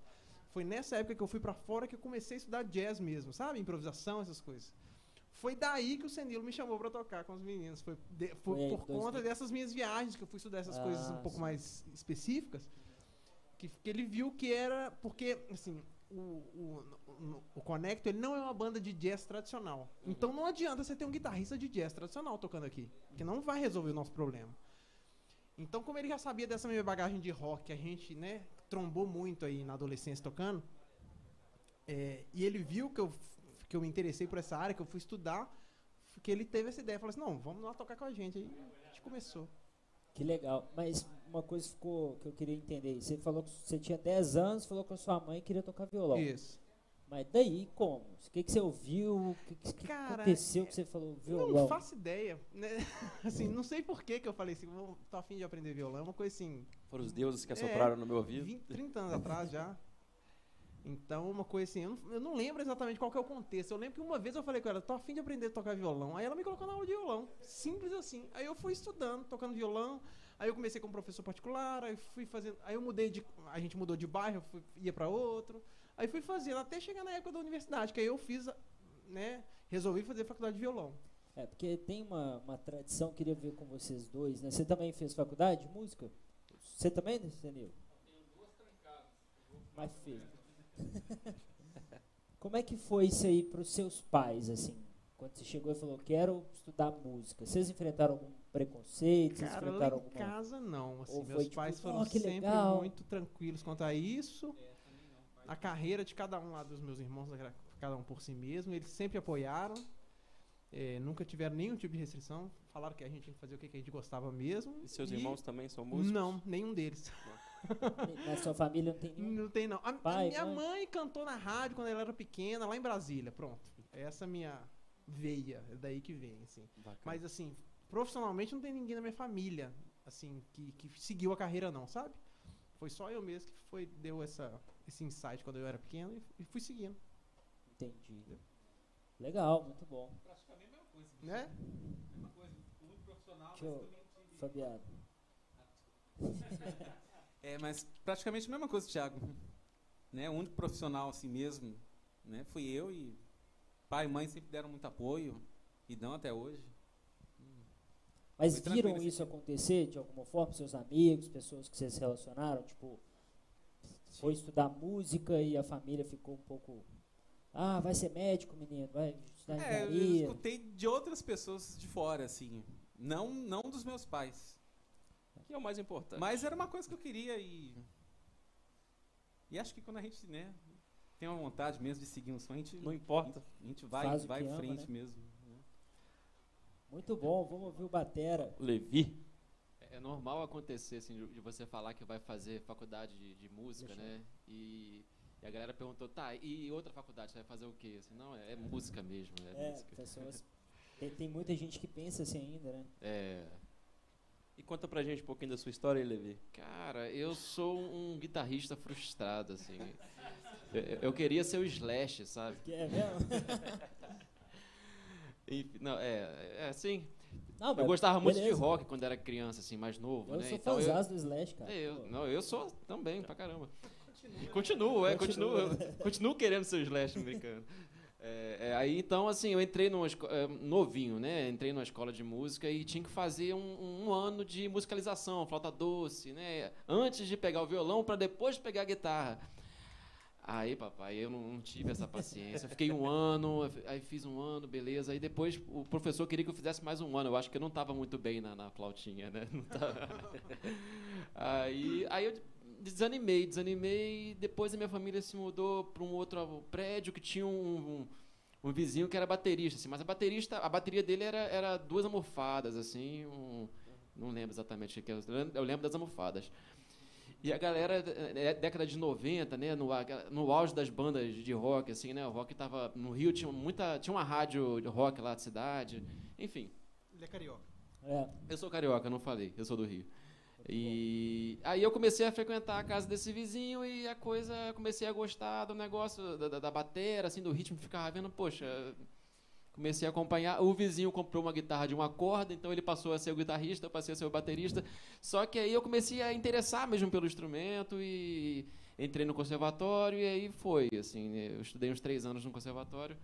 Foi nessa época que eu fui pra fora que eu comecei a estudar jazz mesmo, sabe? Improvisação, essas coisas. Foi daí que o Senilo me chamou pra tocar com os meninos. Foi, de- foi por 2000. conta dessas minhas viagens que eu fui estudar essas Ah, coisas um pouco sim. mais específicas. Que, que ele viu que era. Porque, assim, o, o, o, o Conecto ele não é uma banda de jazz tradicional. Então não adianta você ter um guitarrista de jazz tradicional tocando aqui. Que não vai resolver o nosso problema. Então, como ele já sabia dessa minha bagagem de rock, que a gente, né, trombou muito aí na adolescência tocando, é, e ele viu que eu, que eu me interessei por essa área, que eu fui estudar, que ele teve essa ideia. Falou assim, não, vamos lá tocar com a gente. Aí a gente começou. Que legal. Mas uma coisa ficou que eu queria entender. Você falou que você tinha 10 anos, falou com a sua mãe que queria tocar violão. Isso. Mas daí como? O que, que você ouviu? O que, que, que Cara, aconteceu que você falou violão? Não faço ideia. Né? Assim, não sei por que que eu falei assim, vou, tô afim de aprender violão. É uma coisa assim, Foram os deuses que É, assopraram no meu ouvido. 20, 30 anos atrás já. Então, uma coisa assim, eu não, eu não lembro exatamente qual que é o contexto. Eu lembro que uma vez eu falei com ela, tô afim de aprender a tocar violão. Aí ela me colocou na aula de violão. Simples assim. Aí eu fui estudando, tocando violão. Aí eu comecei com um professor particular, aí fui fazendo. Aí eu mudei de. A gente mudou de bairro, eu fui- ia pra outro. Aí fui fazendo até chegar na época da universidade, que aí eu fiz, né? Resolvi fazer faculdade de violão. É, porque tem uma, uma tradição, queria ver com vocês dois, né? Você também fez faculdade de música? Você também, Senil? Mas fez. Como é que foi isso aí para os seus pais, assim? Quando você chegou e falou, quero estudar música. Vocês enfrentaram algum preconceito? Vocês Cara, lá enfrentaram em alguma... casa não. Assim, Ou meus foi tipo, pais "Oh, foram que sempre legal." muito tranquilos quanto a isso. A carreira de cada um lá dos meus irmãos, era cada um por si mesmo, eles sempre apoiaram. É, nunca tiveram nenhum tipo de restrição. Falaram que a gente tinha que fazer o que que a gente gostava mesmo. E seus irmãos também são músicos? Não, nenhum deles. Na sua família não tem nenhum? Não tem não. A, a Pai, minha mãe? mãe cantou na rádio quando ela era pequena, lá em Brasília. Pronto. Essa é a minha veia, é daí que vem, assim. Bacana. Mas assim, profissionalmente não tem ninguém na minha família, assim, que, que seguiu a carreira não, sabe? Foi só eu mesmo que foi, deu essa, esse insight quando eu era pequeno e, e fui seguindo, Entendi. Legal, muito bom. né? Deixa eu... Fabiano. É, mas praticamente a mesma coisa, Thiago. Né? O único profissional assim mesmo, né? Fui eu e pai e mãe sempre deram muito apoio e dão até hoje. Mas Foi viram isso acontecer de alguma forma? Seus amigos, pessoas que vocês se relacionaram? Tipo, foi estudar música e a família ficou um pouco. Ah, vai ser médico, menino, vai estudar É, eu engenharia. escutei de outras pessoas de fora, assim. Não, não dos meus pais. Que é o mais importante. Mas era uma coisa que eu queria e. E acho que quando a gente, né, tem uma vontade mesmo de seguir um sonho, a gente, Não importa. a gente vai, Faz vai em ama, frente né? mesmo. né? Muito bom, vamos ouvir o Batera. Levi. É normal acontecer, assim, de- de você falar que vai fazer faculdade de, de música, Deixa né? E, e a galera perguntou, tá, e outra faculdade, você vai fazer o quê? Assim, não, é, é música mesmo, é, É, música. pessoas. Tem, tem muita gente que pensa assim ainda, né? É, E conta pra gente um pouquinho da sua história Levi. cara, eu sou um guitarrista frustrado, assim. Eu, eu queria ser o Slash, sabe? Que é mesmo? Enfim, não, é, é assim, Não, eu gostava muito de beleza. rock quando era criança, assim, mais novo, Eu né? sou Então eu, do Slash, cara. É, eu, Pô. não, eu sou também, pra caramba. Continuo, é, Continua. continuo, continuo querendo ser o Slash americano. É, é, aí, então, assim, eu entrei numa é, novinho, né? Entrei numa escola de música e tinha que fazer um, um ano de musicalização, flauta doce, né? Antes de pegar o violão, para depois pegar a guitarra. Aí, papai, eu não, não tive essa paciência. Fiquei um ano, aí fiz um ano, beleza. Aí depois o professor queria que eu fizesse mais um ano. Eu acho que eu não estava muito bem na, na flautinha, né? Tava. aí, aí eu desanimei, desanimei. Depois a minha família se mudou para um outro prédio que tinha um, um, um vizinho que era baterista, assim. Mas a baterista, a bateria dele era, era duas almofadas, assim. um- não lembro exatamente o que é. Eu lembro- Eu lembro das almofadas. E a galera, é, década de 90, né, no, no auge das bandas de rock, assim, né, o rock tava no Rio tinha muita, tinha uma rádio de rock lá da cidade, enfim. Ele é carioca. É, Eu sou carioca, não falei, eu sou do Rio. E aí eu comecei a frequentar a casa desse vizinho e a coisa, comecei a gostar do negócio da, da, da batera, assim, do ritmo, ficava vendo, poxa, comecei a acompanhar. O vizinho comprou uma guitarra de uma corda, então ele passou a ser o guitarrista, eu passei a ser o baterista. Só que aí eu comecei a interessar mesmo pelo instrumento e entrei no conservatório e aí foi, assim, eu estudei uns três anos no conservatório.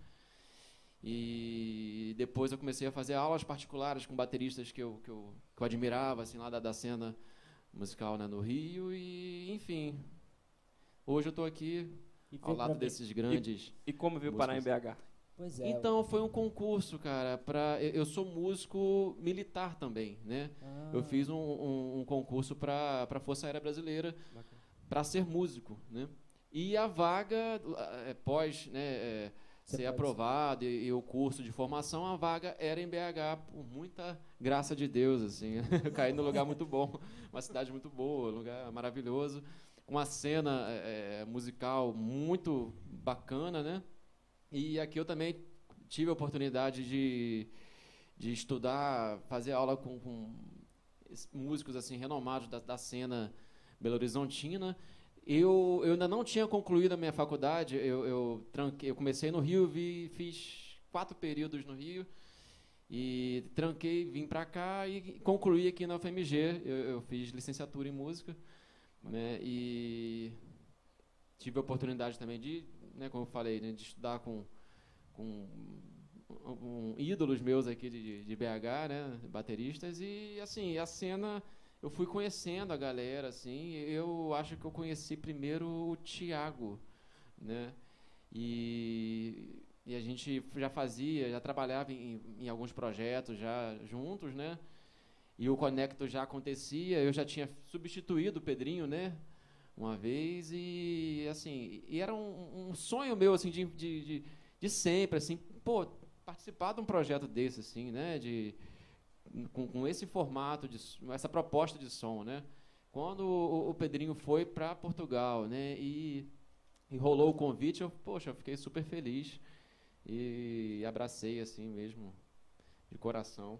E depois eu comecei a fazer aulas particulares com bateristas que eu, que eu, que eu admirava, assim, lá da, da cena musical né, no Rio. E, enfim, hoje eu estou aqui e ao lado desses grandes. E como veio parar em BH? Pois é. Então, foi um concurso, cara. Pra, eu eu sou músico militar também, né? Ah, Eu fiz um, um- um concurso para a Força Aérea Brasileira para ser músico, né? E a vaga, é, pós né, é, Você ser aprovado e, e o curso de formação, a vaga era em BH, por muita graça de Deus, assim. Eu caí num lugar muito bom, uma cidade muito boa, um lugar maravilhoso. com uma cena é, musical muito bacana, né? E aqui eu também tive a oportunidade de, de estudar, fazer aula com, com músicos assim renomados da, da cena Belo Horizontina. Eu, eu ainda não tinha concluído a minha faculdade. Eu, eu, tranquei, eu comecei no Rio, vi, fiz quatro períodos no Rio e tranquei, vim para cá e concluí aqui na UFMG. Eu, eu fiz licenciatura em música, né? E tive a oportunidade também de, né, como eu falei, né, de estudar com, com um, ídolos meus aqui de, de BH, né, bateristas e assim a cena eu fui conhecendo a galera, assim, eu acho que eu conheci primeiro o Tiago, né? E, e a gente já fazia, já trabalhava em, em, alguns projetos já juntos, né? E o Conecto já acontecia, eu já tinha substituído o Pedrinho, né? Uma vez e assim, e era um, um sonho meu assim de, de, de, de sempre, assim, pô, participar de um projeto desse, assim, né? De com, com esse formato, de, essa proposta de som, né? Quando o, o Pedrinho foi para Portugal, né? E, e rolou o convite, eu, poxa, eu fiquei super feliz e abracei assim mesmo, de coração.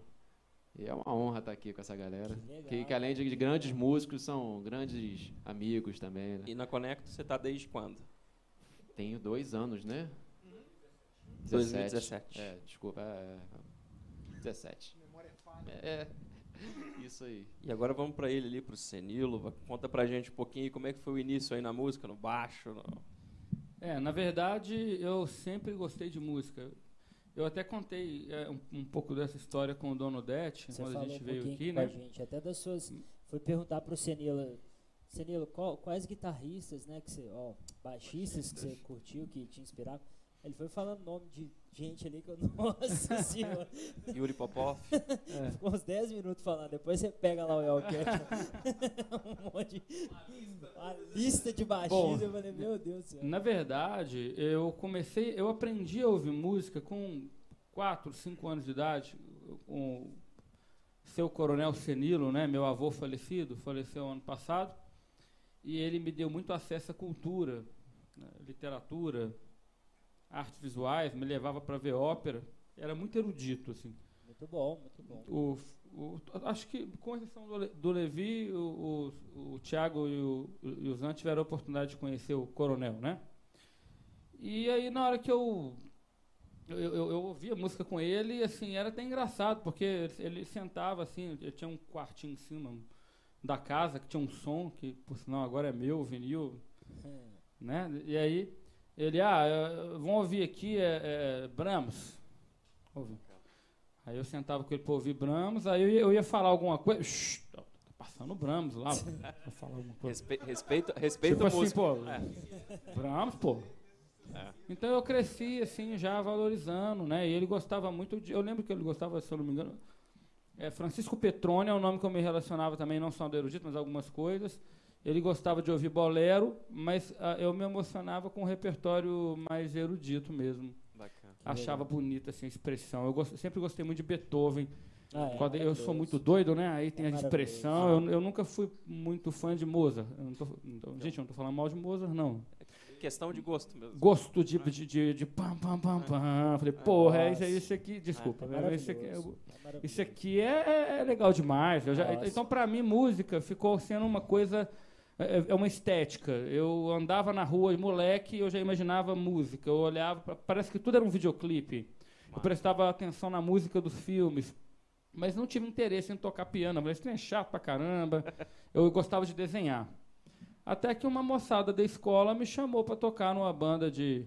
E é uma honra estar aqui com essa galera. Que, que, que além de, de, grandes músicos, são grandes amigos também. Né? E na Conecto você está desde quando? Tenho dois anos, né? 2017. É, desculpa. É, 17. É, isso aí. E agora vamos para ele ali, para o Senilo. Conta para a gente um pouquinho como é que foi o início aí na música, no baixo. No... É, na verdade, eu sempre gostei de música. Eu até contei é, um, um, pouco dessa história com o Dono Dete, quando a gente um veio aqui, né? A gente, até das suas. Foi perguntar para o Senilo. Senilo, qual, quais guitarristas, né, que você, ó, baixistas que você curtiu, que te inspiraram? Ele foi falando nome de gente ali que eu. Nossa senhora! Yuri Popov. É. Ficou uns 10 minutos falando. Depois você pega lá o Elcat. um monte de. Uma lista de baixistas. Eu falei, meu Deus do céu. Na verdade, eu comecei. Eu aprendi a ouvir música com 4, 5 anos de idade. Com seu coronel Senilo, né, meu avô falecido, faleceu ano passado. E ele me deu muito acesso à cultura, né, literatura artes visuais, me levava para ver ópera. Era muito erudito, assim. Muito bom, muito bom. O, o, acho que, com exceção do, do Levi, o, o, o Tiago e o, e o Zan tiveram a oportunidade de conhecer o coronel, né? E aí, na hora que eu eu, eu, eu, ouvia música com ele e assim, era até engraçado, porque ele sentava assim, ele tinha um quartinho em cima da casa que tinha um som, que por sinal agora é meu, vinil, é. né? E aí ele, ah, vamos ouvir aqui é, é, Brahms. Ouvi. Aí eu sentava com ele para ouvir Brahms, aí eu ia, eu ia falar alguma coisa. Tá passando Brahms lá. Vou falar alguma coisa. Respe, respeito, respeito tipo assim, pô. É. Brahms, pô. É. Então eu cresci assim já valorizando, né? E ele gostava muito de, eu lembro que ele gostava, se eu não me engano, é, Francisco Petrone é o nome que eu me relacionava também, não só do erudito, mas algumas coisas. Ele gostava de ouvir bolero, mas ah, eu me emocionava com o repertório mais erudito mesmo. Bacana. Achava bonita assim, a expressão. Eu gost, sempre gostei muito de Beethoven. Ah, é, eu sou muito doido, né? Aí tem é a expressão. Eu, eu, nunca fui muito fã de Mozart. Eu não tô, não, gente, eu não estou falando mal de Mozart, não. É questão de gosto mesmo. Gosto de, de, de, de pam, pam, pam, pam. Falei, porra, é isso, é isso aqui. Desculpa. É, isso aqui, isso aqui é, é, legal demais. Já, então, para mim, música ficou sendo uma coisa é, é uma estética. Eu andava na rua de moleque e eu já imaginava música. Eu olhava, parece que tudo era um videoclipe. Eu prestava atenção na música dos filmes, mas não tive interesse em tocar piano. Mas isso é chato pra caramba. Eu gostava de desenhar. Até que uma moçada da escola me chamou para tocar numa banda de,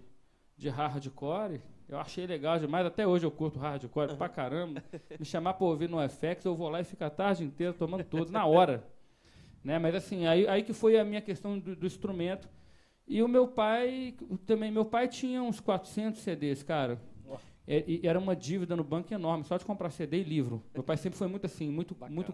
de hardcore. Eu achei legal demais. Até hoje eu curto hardcore pra caramba. Me chamar para ouvir no FX, eu vou lá e fico a tarde inteira tomando tudo, na hora. Né? Mas assim, aí, aí que foi a minha questão do, do instrumento. E o meu pai, também, meu pai tinha uns 400 CDs, cara. É, e era uma dívida no banco enorme, só de comprar CD e livro. Meu pai sempre foi muito assim, muito, muito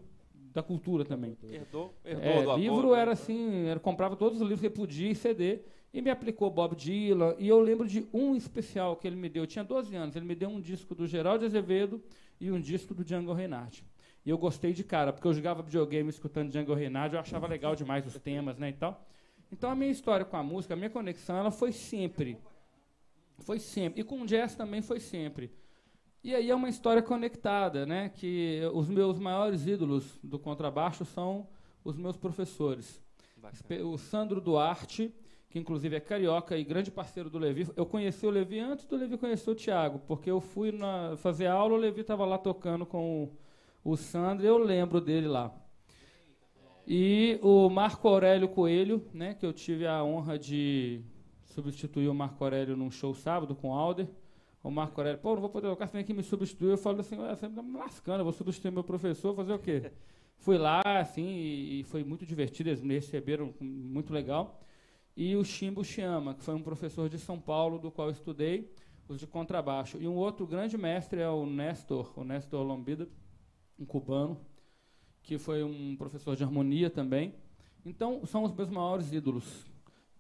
da cultura também. Herdou, herdou é, livro né? era assim, era, comprava todos os livros que podia e CD. E me aplicou Bob Dylan. E eu lembro de um especial que ele me deu. Eu tinha 12 anos. Ele me deu um disco do Geraldo Azevedo e um disco do Django Reinhardt. E eu gostei de cara, porque eu jogava videogame escutando Django Reinhardt, eu achava legal demais os temas, né, e tal. Então a minha história com a música, a minha conexão, ela foi sempre. Foi sempre. E com o jazz também foi sempre. E aí é uma história conectada, né? Que os meus maiores ídolos do contrabaixo são os meus professores. Bacana. O Sandro Duarte, que inclusive é carioca e grande parceiro do Levi. Eu conheci o Levi antes do Levi conhecer o Thiago, porque eu fui na, fazer aula, o Levi estava lá tocando com o, o Sandro, eu lembro dele lá. E o Marco Aurélio Coelho, né, que eu tive a honra de substituir o Marco Aurélio num show sábado com o Alder. O Marco Aurélio, pô, não vou poder tocar, você vem aqui me substituir. Eu falo assim, "Ué, você tá me lascando, eu vou substituir meu professor, fazer o quê? Fui lá, assim, e, e foi muito divertido, eles me receberam muito legal. E o Chimbo Chiama, que foi um professor de São Paulo, do qual eu estudei, os de contrabaixo. E um outro grande mestre é o Nestor, o Nestor Lombida, um cubano, que foi um professor de harmonia também. Então, são os meus maiores ídolos.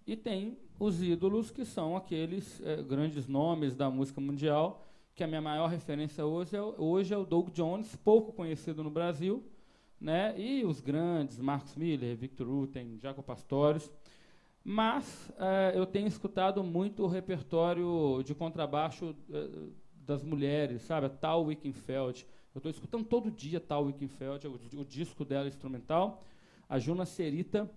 E tem os ídolos que são aqueles eh, grandes nomes da música mundial, que a minha maior referência hoje é, hoje é o Doug Jones, pouco conhecido no Brasil, né? e os grandes, Marcos Miller, Victor Uten, Jaco Pastores. Mas eh, eu tenho escutado muito o repertório de contrabaixo eh, das mulheres, sabe? A Tal Wickenfeld. Eu estou escutando todo dia Tal Wickenfeld, o, o disco dela instrumental. A Juna Serita.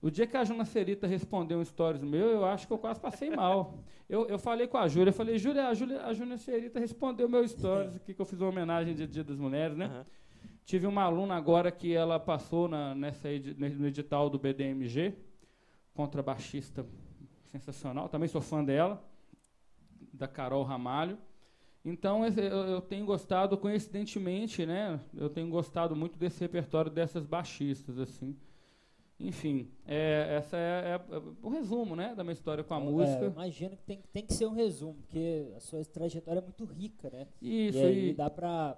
O dia que a Juna Serita respondeu um stories meu, eu acho que eu quase passei mal. Eu, eu falei com a Júlia, eu falei, Júlia, a Júlia, a Juna Serita respondeu meu stories aqui, que eu fiz uma homenagem de Dia das Mulheres, né? Aham. Tive uma aluna agora que ela passou na, nessa, edi- no edital do BDMG, contrabaixista sensacional, também sou fã dela, da Carol Ramalho. Então eu, tenho gostado, coincidentemente, né? Eu tenho gostado muito desse repertório dessas baixistas, assim. Enfim, é, essa é, é o resumo, né, da minha história com a É, música. imagino que tem, tem que ser um resumo, porque a sua trajetória é muito rica, né? Isso e aí aí. dá pra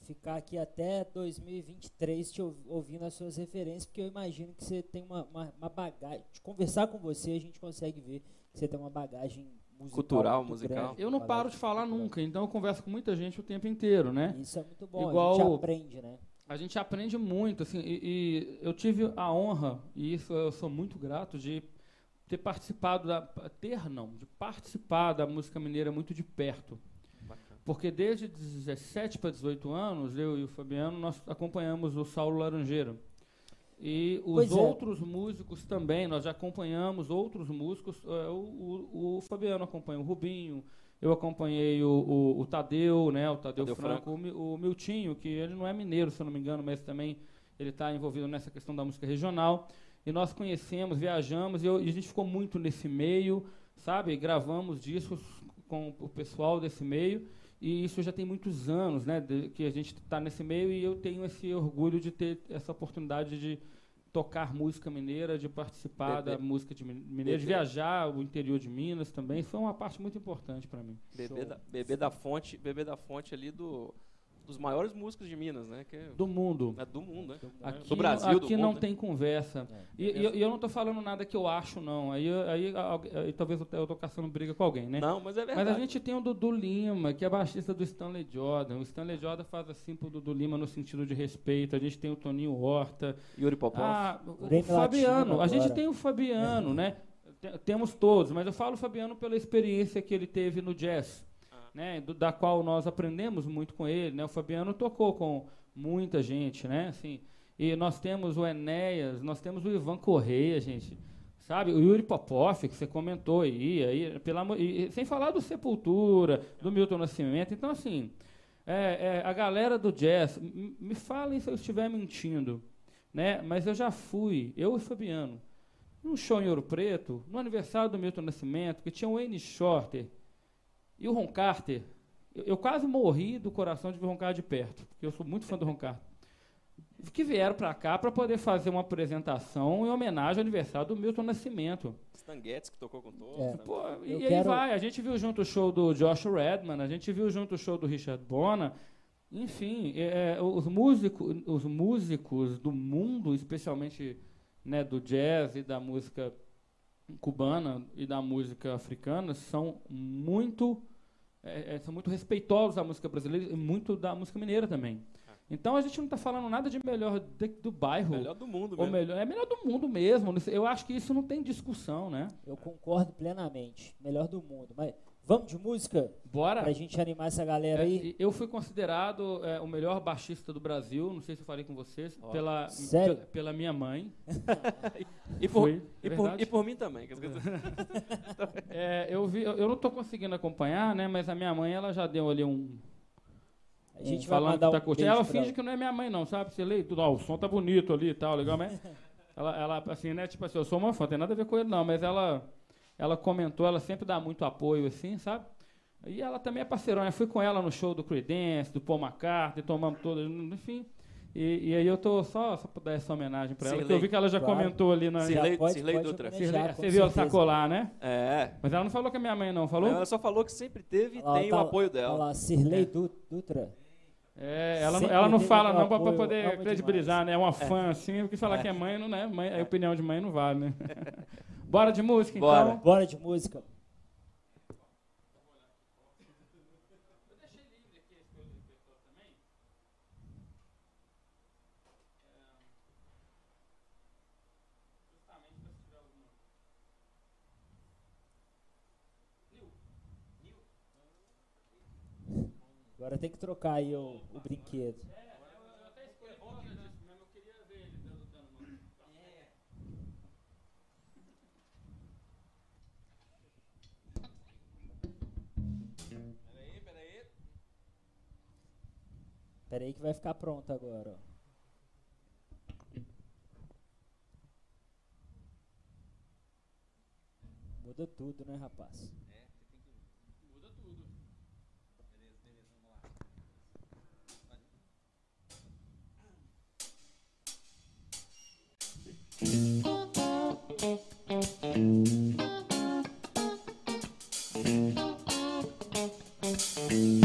ficar aqui até 2023 te ouv- ouvindo as suas referências, porque eu imagino que você tem uma, uma, uma bagagem. De conversar com você, a gente consegue ver que você tem uma bagagem musical Cultural, musical. grande, Eu não paro de falar nunca, então eu converso com muita gente o tempo inteiro, né? Isso é muito bom, a Igual- gente aprende, né? A gente aprende muito, assim, e, e eu tive a honra, e isso eu sou muito grato, de ter participado da. ter não, de participar da música mineira muito de perto. Bacana. Porque desde 17 para 18 anos, eu e o Fabiano, nós acompanhamos o Saulo Laranjeira. E os Pois é. outros músicos também, nós já acompanhamos outros músicos. eh, o, o- o Fabiano acompanha o Rubinho, eu acompanhei o, o- o Tadeu, né? O Tadeu, Tadeu Franco, O, Mi- o Miltinho, que ele não é mineiro, se eu não me engano, mas também ele está envolvido nessa questão da música regional. E nós conhecemos, viajamos, e, eu- e a gente ficou muito nesse meio, sabe? Gravamos discos com o pessoal desse meio. E isso já tem muitos anos, né, de- que a gente está nesse meio e eu tenho esse orgulho de ter essa oportunidade de tocar música mineira, de participar Bebê. da música de min- mineira, de viajar o interior de Minas também. Foi uma parte muito importante para mim. Bebê da, bebê da fonte, bebê da fonte ali do, dos maiores músicos de Minas, né? Que é, Do mundo. é do mundo, né? Aqui, Do Brasil, não, do aqui mundo, não né? tem conversa. É. E, e eu, eu não estou falando nada que eu acho, não. Aí, aí, aí talvez eu estou caçando briga com alguém, né? Não, mas é Mas verdade. a gente tem o Dudu Lima, que é baixista do Stanley Jordan. O Stanley Jordan faz assim pro Dudu Lima no sentido de respeito. A gente tem o Toninho Horta. Yuri Popov. Ah, o, Fabiano. A gente tem o Fabiano, né? Te- Temos todos, mas eu falo o Fabiano pela experiência que ele teve no jazz. Né? Do- da qual nós aprendemos muito com ele, né? O Fabiano tocou com muita gente, né? Assim, e nós temos o Enéas, nós temos o Ivan Correia, gente. Sabe, o Yuri Popov, que você comentou aí, aí pela, e, sem falar do Sepultura, do Milton Nascimento. Então, assim, é, é, a galera do jazz, me falem se eu estiver mentindo, né? Mas eu já fui, eu e o Fabiano, num show em Ouro Preto, no aniversário do Milton Nascimento, que tinha o Wayne Shorter e o Ron Carter. Eu, eu quase morri do coração de ver o Ron Carter de perto, porque eu sou muito fã do Ron Carter. Que vieram para cá para poder fazer uma apresentação em homenagem ao aniversário do Milton Nascimento. Stan Getz, que tocou com todos. É. né? Pô, e Eu aí quero- vai, a gente viu junto o show do Josh Redman, a gente viu junto o show do Richard Bona. Enfim, é, os, músicos, os músicos do mundo, especialmente né, do jazz e da música cubana e da música africana, são muito, é, é, são muito respeitosos da música brasileira e muito da música mineira também. Então a gente não está falando nada de melhor de- do bairro. Melhor do mundo ou mesmo. melhor, é melhor do mundo mesmo. Eu acho que isso não tem discussão, né? Eu concordo plenamente. Melhor do mundo. Mas vamos de música? Bora. Pra gente animar essa galera É, aí. e eu fui considerado é, o melhor baixista do Brasil, não sei se eu falei com vocês, Ó. pela, Sério? pela, minha mãe. E por, Foi, e, é por, verdade. e por mim também. É, eu, vi, eu, eu não estou conseguindo acompanhar, né? Mas a minha mãe ela já deu ali um, A gente um vai falando mandar que tá um curtindo. Ela pra finge que não é minha mãe, não, sabe? Você lê tudo, ó, o som tá bonito ali e tal, legal, mas ela, ela, assim, né? Tipo assim, eu sou uma fã, tem nada a ver com ele, não, mas ela, ela comentou, ela sempre dá muito apoio, assim, sabe? E ela também é parceirona. Eu fui com ela no show do Creedence, do Paul McCartney, tomamos todas, enfim. E, e aí eu tô só, só pra dar essa homenagem pra ela, que eu vi que ela já Claro. comentou ali na. Pode- pode Dutra. Você viu ela sacolar, né? É. Mas ela não falou que é minha mãe, não, falou? Ela só falou que sempre teve e tem tá o apoio olha dela. lá, Sirlei Du- Dutra. É, ela, Sempre ela não fala não pra, pra poder credibilizar, né? É uma fã assim, porque falar que é mãe não é, mãe, a opinião de mãe não vale, né? Bora de música Bora. então. Bora de música. Agora tem que trocar aí o, o brinquedo. Espera aí que vai ficar pronto agora. Ó. Muda tudo, né, rapaz? É, você tem que. Muda tudo. Beleza, beleza, vamos lá. Valeu.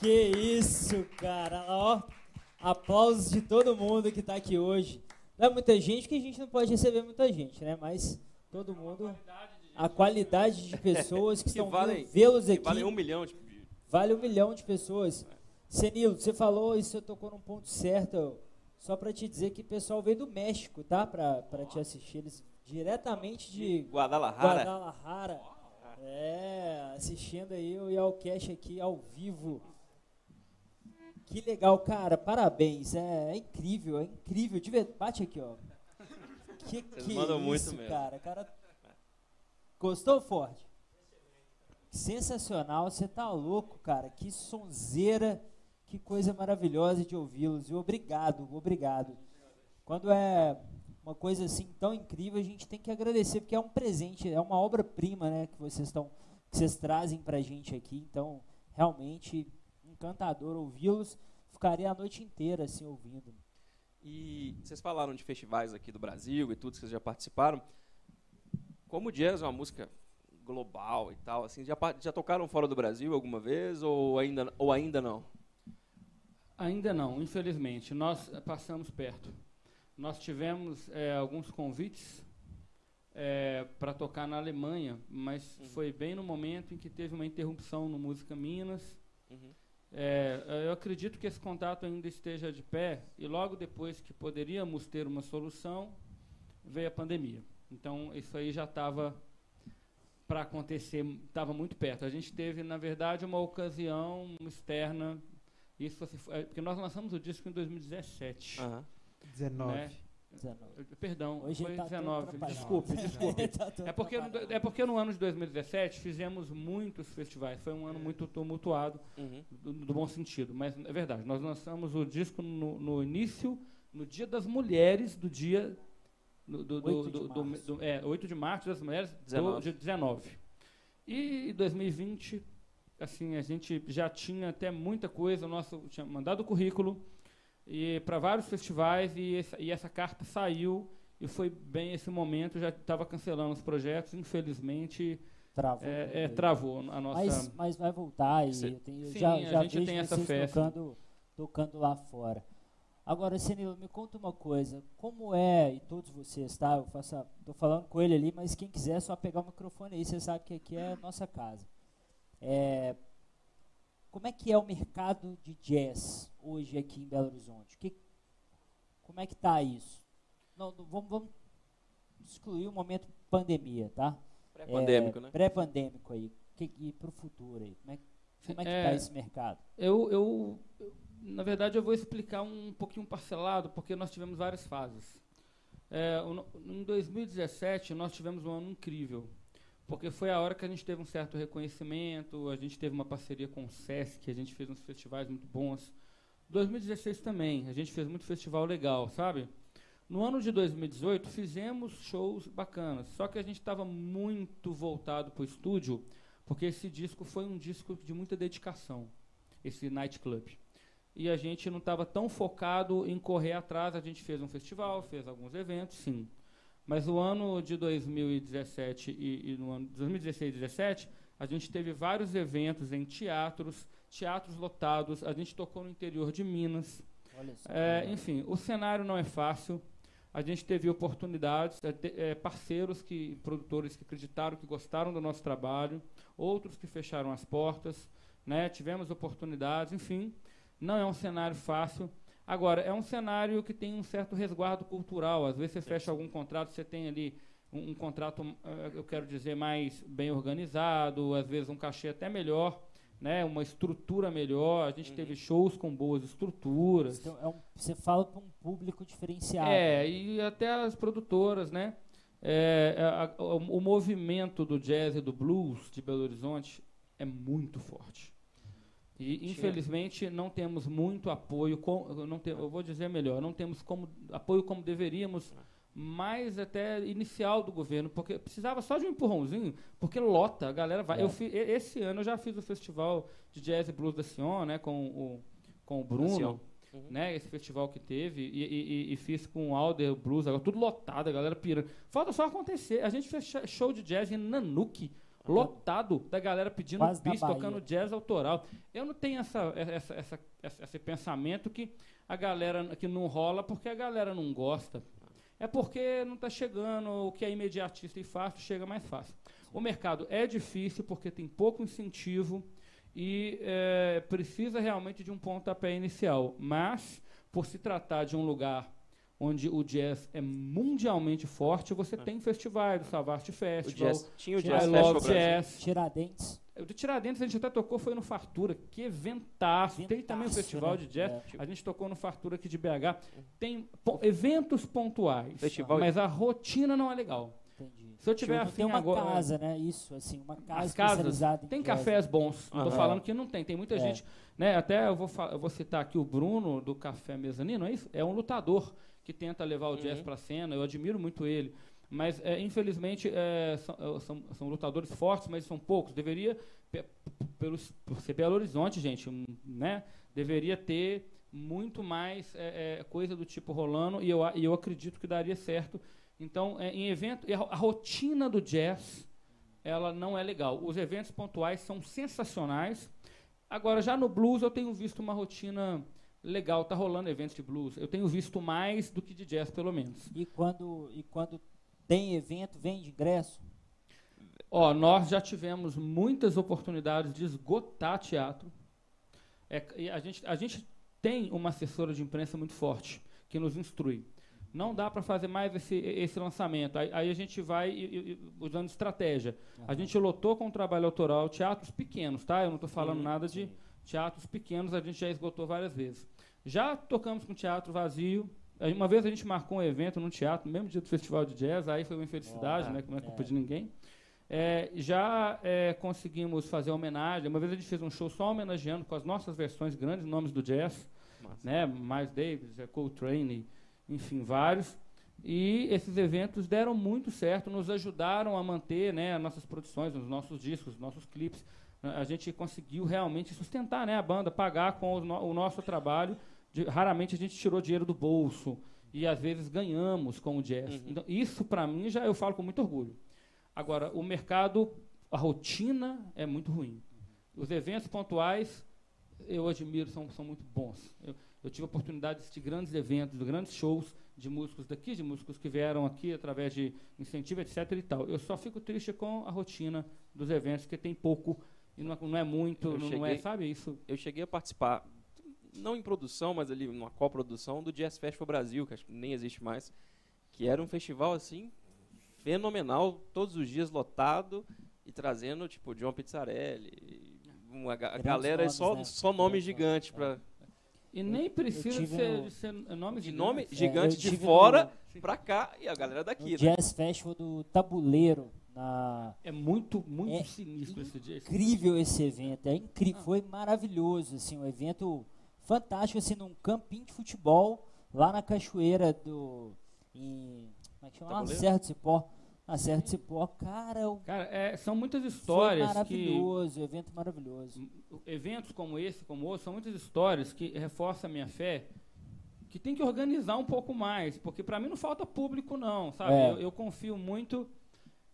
Que é isso, cara? Ó, aplausos de todo mundo que tá aqui hoje. Não é muita gente, que a gente não pode receber muita gente, né? Mas todo mundo. A qualidade de pessoas que estão valem- vindo vê-los Que aqui vale um milhão de... vale um milhão de pessoas. Senilo, você falou e você tocou num ponto certo. Só pra te dizer que o pessoal veio do México, tá? Pra, pra te assistir. Eles diretamente de Guadalajara. Guadalajara. É, assistindo aí o Yalcast aqui ao vivo. Que legal, cara. Parabéns. É, é incrível, é incrível. De ver- Bate aqui, ó. Que Vocês que mandam isso, muito mesmo. cara. cara. Gostou, Ford? Sensacional. Você tá louco, cara. Que sonzeira. Que coisa maravilhosa de ouvi-los. E obrigado, obrigado. Quando é uma coisa assim tão incrível, a gente tem que agradecer, porque é um presente, é uma obra-prima, né, que vocês estão, que vocês trazem pra gente aqui. Então, realmente encantador ouvi-los. Ficaria a noite inteira assim ouvindo. E vocês falaram de festivais aqui do Brasil e tudo que vocês já participaram. Como o jazz é uma música global e tal, assim, já, já tocaram fora do Brasil alguma vez ou ainda, ou ainda não? Ainda não, infelizmente. Nós passamos perto. Nós tivemos eh, alguns convites para tocar na Alemanha, mas Uhum. foi bem no momento em que teve uma interrupção no Música Minas. Uhum. Eh, eu acredito que esse contato ainda esteja de pé e logo depois que poderíamos ter uma solução, veio a pandemia. Então isso aí já estava para acontecer, estava muito perto. A gente teve, na verdade, uma ocasião externa. Isso é, porque nós lançamos o disco em 2017. Aham. 19. né? 19. Perdão, Hoje foi tá todo 19. atrapalhado. Desculpe, desculpe. Tá É porque, é porque no ano de 2017 fizemos muitos festivais. Foi um ano muito tumultuado, Uhum. do, do bom sentido. Mas é verdade, nós lançamos o disco no, no início, no Dia das Mulheres, do dia. Do, do, do, 8 de do- do- é, 8 de março das mulheres, do, 19. de 19. E em 2020, assim, a gente já tinha até muita coisa, o nosso tinha mandado o currículo e para vários festivais e, essa- e essa carta saiu e foi bem esse momento, já estava cancelando os projetos, infelizmente Travou. é, é, travou a nossa. mas, mas vai voltar e tenho, já, a já gente tem essa sim. tocando, tocando lá fora. Agora, Senilo, me conta uma coisa. Como é, e todos vocês, tá? Eu faço a, tô falando com ele ali, mas quem quiser é só pegar o microfone aí, você sabe que aqui é a nossa casa. É, como é que é o mercado de jazz hoje aqui em Belo Horizonte? Que, como é que tá isso? Não, não, vamos, vamos excluir o momento pandemia, tá? Pré-pandêmico, É, né? Pré-pandêmico aí. Que, e pro futuro aí? Como é, como é que É, tá esse mercado? Eu, eu, eu- na verdade, eu vou explicar um pouquinho parcelado, porque nós tivemos várias fases. É, o em 2017, nós tivemos um ano incrível, porque foi a hora que a gente teve um certo reconhecimento, a gente teve uma parceria com o SESC, a gente fez uns festivais muito bons. 2016 também, a gente fez muito festival legal, sabe? No ano de 2018, fizemos shows bacanas, só que a gente estava muito voltado para o estúdio, porque esse disco foi um disco de muita dedicação, esse Nightclub. E a gente não estava tão focado em correr atrás, a gente fez um festival, fez alguns eventos, sim. Mas o ano de 2017 e, e no ano de 2016 e 2017, a gente teve vários eventos em teatros, teatros lotados, a gente tocou no interior de Minas, é, enfim, o cenário não é fácil. A gente teve oportunidades, é, é, parceiros que, produtores que acreditaram, que gostaram do nosso trabalho, outros que fecharam as portas, né? Tivemos oportunidades, enfim, não é um cenário fácil. Agora, é um cenário que tem um certo resguardo cultural. Às vezes você fecha algum contrato, você tem ali um, um contrato, eh, eu quero dizer, mais bem organizado, às vezes um cachê até melhor, né? Uma estrutura melhor. A gente Uhum. teve shows com boas estruturas. Então, é um- você fala para um público diferenciado. É, e até as produtoras, né? É, a- a- o, o movimento do jazz e do blues de Belo Horizonte é muito forte. E, infelizmente, não temos muito apoio, com, eu não te, eu vou dizer melhor, não temos como, apoio como deveríamos, mais até inicial do governo, porque precisava só de um empurrãozinho, porque lota, a galera vai. É. Eu fi- esse ano eu já fiz o festival de jazz e blues da Sion, né, com o, com o Bruno. Uhum. né, esse festival que teve, e, e- e- fiz com o Alder Blues, agora tudo lotado, a galera pirando. Falta só acontecer. A gente fez sh- show de jazz em Nanuque. Lotado da galera pedindo Quase bis, tocando jazz autoral. Eu não tenho essa, essa, essa, essa- esse pensamento que a galera que não rola porque a galera não gosta. É porque não está chegando, o que é imediatista e fácil chega mais fácil. O mercado é difícil porque tem pouco incentivo e é, precisa realmente de um pontapé inicial. Mas, por se tratar de um lugar onde o jazz é mundialmente forte, você tem festivais, o Savart O Festival, jazz, tinha o I I Jazz Love Festival. Jazz. Tiradentes. O de Tiradentes a gente até tocou, foi no Fartura. Que eventaço. Tem também o festival né? de jazz. É. A gente tocou no Fartura aqui de BH. Tem po- eventos pontuais, Festival- mas a rotina não é legal. Entendi. Se eu tiver Tipo, tem uma agora- casa, né? Isso, assim, uma casa As casas tem jazz. cafés bons. Não tô Aham. falando que não tem. Tem muita É. gente. Né, até eu vou, eu vou citar aqui o Bruno do Café Mezanino, é isso? É um lutador que tenta levar o jazz Uhum. para a cena. Eu admiro muito ele. Mas, é, infelizmente, é, são, é, são- são lutadores fortes, mas são poucos. Deveria, pe- pelos, por ser Belo Horizonte, gente, um, né, deveria ter muito mais é, é, coisa do tipo rolando e eu, e eu acredito que daria certo. Então, é, em evento, a, a rotina do jazz, ela não é legal. Os eventos pontuais são sensacionais. Agora, já no blues, eu tenho visto uma rotina legal. Tá rolando eventos de blues. Eu tenho visto mais do que de jazz, pelo menos. E quando, e quando tem evento, vende ingresso? Ó, nós já tivemos muitas oportunidades de esgotar teatro. É, e a, gente, a gente tem uma assessora de imprensa muito forte que nos instrui. Não dá para fazer mais esse, esse lançamento. Aí, aí a gente vai e- e- usando estratégia. A gente lotou com trabalho autoral teatros pequenos, tá? Eu não estou falando Sim, nada de teatros pequenos, a gente já esgotou várias vezes. Já tocamos com teatro vazio. Uma vez a gente marcou um evento num teatro, no mesmo dia do festival de jazz, aí foi uma infelicidade, né? Que não é culpa é. de ninguém. É, já é, conseguimos fazer homenagem. Uma vez a gente fez um show só homenageando com as nossas versões, grandes nomes do jazz, Massa. né? Miles Davis, é, Coltrane, enfim, vários. E esses eventos deram muito certo, nos ajudaram a manter né, as nossas produções, os nossos discos, os nossos clipes. A gente conseguiu realmente sustentar né, a banda, pagar com os no- o nosso trabalho. De- raramente a gente tirou dinheiro do bolso e às vezes ganhamos com o jazz. Uhum. Então, isso para mim já eu falo com muito orgulho. Agora, o mercado, a rotina é muito ruim. Os eventos pontuais, eu admiro, são, são muito bons. Eu, eu tive a oportunidade de assistir grandes eventos, de grandes shows de músicos daqui, de músicos que vieram aqui através de incentivo, etc. e tal. Eu só fico triste com a rotina dos eventos, que tem pouco, e não é, não é muito, não, não é, cheguei- sabe isso? Eu cheguei a participar, não em produção, mas ali numa coprodução do Jazz Festival Brasil, que acho que nem existe mais, que era um festival assim fenomenal, todos os dias lotado e trazendo tipo John Pizzarelli, uma ga- a Grandes galera nomes, só né? só nome gigante para E nem precisa ser, no- ser nomes de nome gigantes. gigante de fora Sim. pra cá e a galera No daqui, né? Jazz Festival do Tabuleiro, na É muito, muito É sinistro esse dia. incrível esse evento, é incrível, foi maravilhoso, assim, um evento fantástico, assim, num campinho de futebol, lá na cachoeira do, em, como é que chama? Tabuleiro? Serra do Cipó, na Serra do Cipó, cara, o- Cara, é, são muitas foi histórias que maravilhoso, evento maravilhoso. eventos como esse, como outros, são muitas histórias que reforçam a minha fé, que tem que organizar um pouco mais, porque para mim não falta público não, sabe? É. Eu, eu confio muito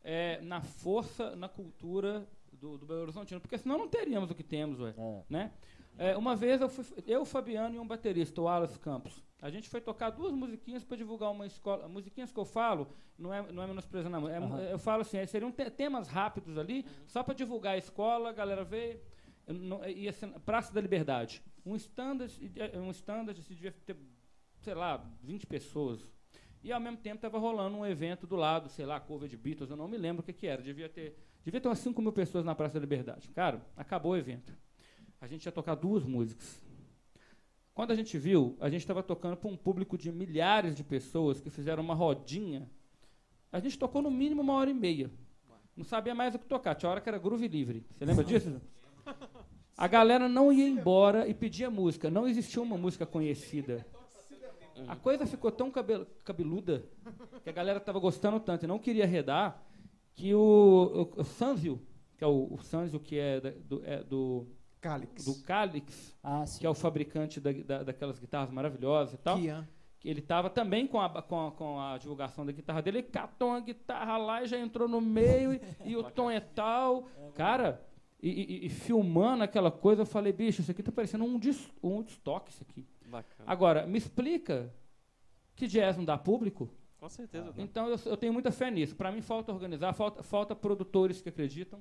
é, na força, na cultura do, do Belo Horizontino, porque senão não teríamos o que temos, ué, É. né? É, uma vez eu fui, eu, Fabiano e um baterista, o Wallace Campos, a gente foi tocar duas musiquinhas para divulgar uma escola. Musiquinhas que eu falo, não é, não é menosprezando, não. É, Aham. Eu falo assim, é, seriam te- temas rápidos ali, só para divulgar a escola, a galera veio. Não- ia ser Praça da Liberdade. Um standard, um standard se devia ter, sei lá, 20 pessoas. E ao mesmo tempo estava rolando um evento do lado, sei lá, cover de Beatles, eu não me lembro o que, que era. Devia ter, devia ter umas 5 mil pessoas na Praça da Liberdade. Cara, acabou o evento. A gente ia tocar duas músicas. Quando a gente viu, a gente estava tocando para um público de milhares de pessoas que fizeram uma rodinha. A gente tocou no mínimo uma hora e meia. Não sabia mais o que tocar. Tinha hora que era groove livre. Você lembra disso? A galera não ia embora e pedia música. Não existia uma música conhecida. A coisa ficou tão cabel- cabeluda que a galera estava gostando tanto e não queria arredar que o, o, o Sanzio, que é o, o Sanzio que é, do, é do, Calix. do Calix, Ah, sim. que é o fabricante da, da- daquelas guitarras maravilhosas e tal, Kian. que ele estava também com a, com, a, com a divulgação da guitarra dele, ele catou uma guitarra lá e já entrou no meio, e, e o tom é tal. Cara, e, e- e filmando aquela coisa, eu falei, bicho, isso aqui tá parecendo um, dis, um estoque isso aqui. Bacana. Agora, me explica que jazz não dá público? Com certeza. dá. Então eu, eu tenho muita fé nisso. Para mim falta organizar, falta, falta produtores que acreditam,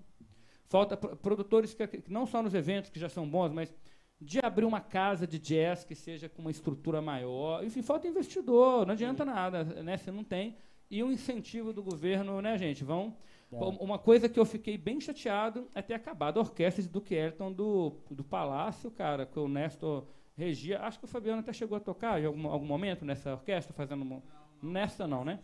falta pro- produtores que acre- não só nos eventos que já são bons, mas de abrir uma casa de jazz que seja com uma estrutura maior. Enfim, falta investidor, não adianta nada, né? Você não tem. E o incentivo do governo, né, gente? Vão. É. Uma coisa que eu fiquei bem chateado é ter acabado a orquestra de Duke Ellington do, do Palácio, cara, que o Néstor regia. Acho que o Fabiano até chegou a tocar em algum, algum momento nessa orquestra, fazendo. uma- Nessa não, né?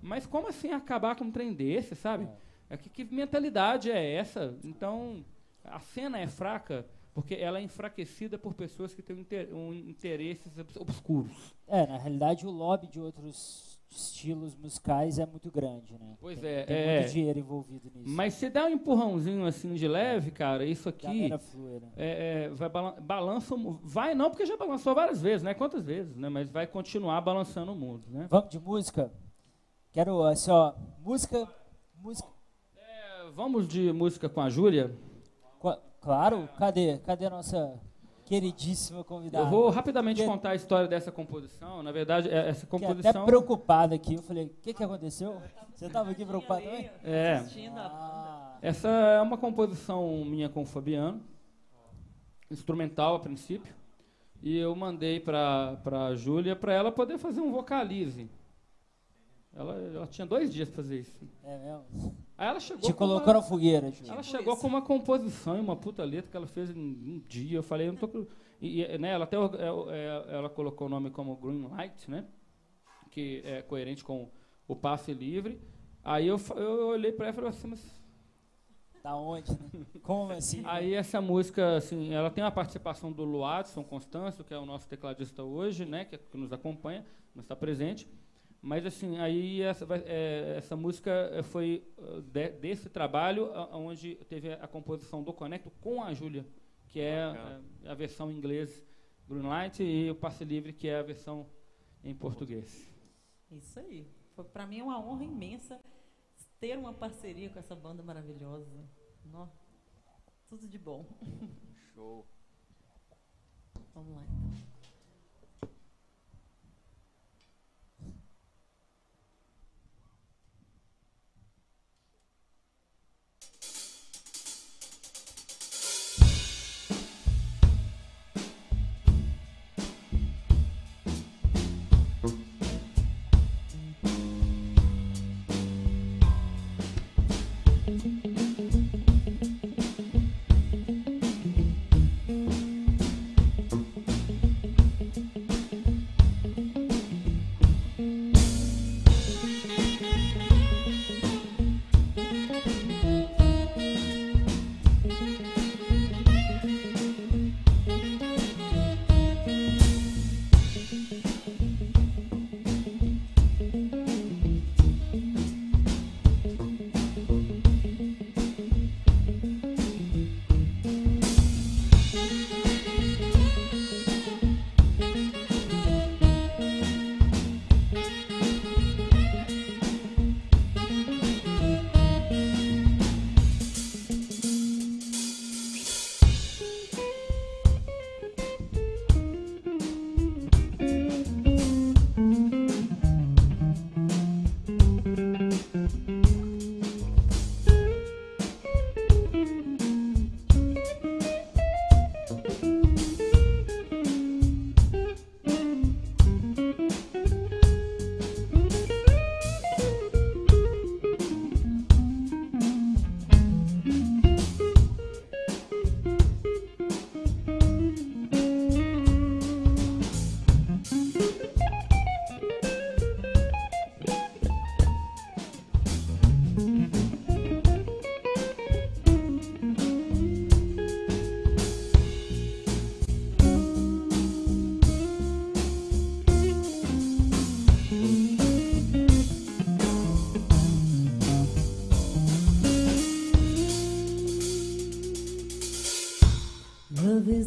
Mas como assim acabar com um trem desse, sabe? É. que, que mentalidade é essa? Então, a cena é fraca porque ela é enfraquecida por pessoas que têm inter, um, interesses obs- obscuros. É, na realidade o lobby de outros estilos musicais é muito grande, né? Pois tem, é, tem é. muito dinheiro envolvido nisso. Mas se der um empurrãozinho assim de leve, cara, isso aqui flui, né? é, é, vai balan balança Vai não, porque já balançou várias vezes, né? Quantas vezes, né? Mas vai continuar balançando o mundo, né? Vamos de música? Quero, assim, ó, música, música, É, vamos de música com a Júlia. claro, cadê, cadê a nossa queridíssima convidada? Eu vou rapidamente Que- contar a história dessa composição. Na verdade, é- essa Fiquei composição. até preocupado aqui, eu falei, o que que aconteceu? Você estava aqui preocupado também? É. Ah, Essa é uma composição minha com o Fabiano, instrumental a princípio, e eu mandei para a Júlia para ela poder fazer um vocalize. Ela, ela tinha dois dias para fazer isso. é mesmo? Aí ela chegou Te colocou uma, fogueira, Ju. ela Tipo chegou com uma composição e uma puta letra que ela fez em um dia. Eu falei, eu não tô e, e, né, ela até é, é, ela colocou o nome como Green Light, né? Que é coerente com o passe livre. Aí eu, eu olhei para ela e falei assim, mas Da onde? né? Como assim? Aí essa música, assim, ela tem a participação do Luadson Constâncio, que é o nosso tecladista hoje, né, que, que nos acompanha, não está presente. Mas assim, aí essa, é, essa música eh, foi eh, de- desse trabalho a- onde teve a composição do Conecto com a Júlia, que é Bacana. eh, a versão em inglês Greenlight e o Passe Livre, que é a versão em português. Isso aí. Foi para mim uma honra imensa ter uma parceria com essa banda maravilhosa. Nó, tudo de bom. Show. Vamos lá. então.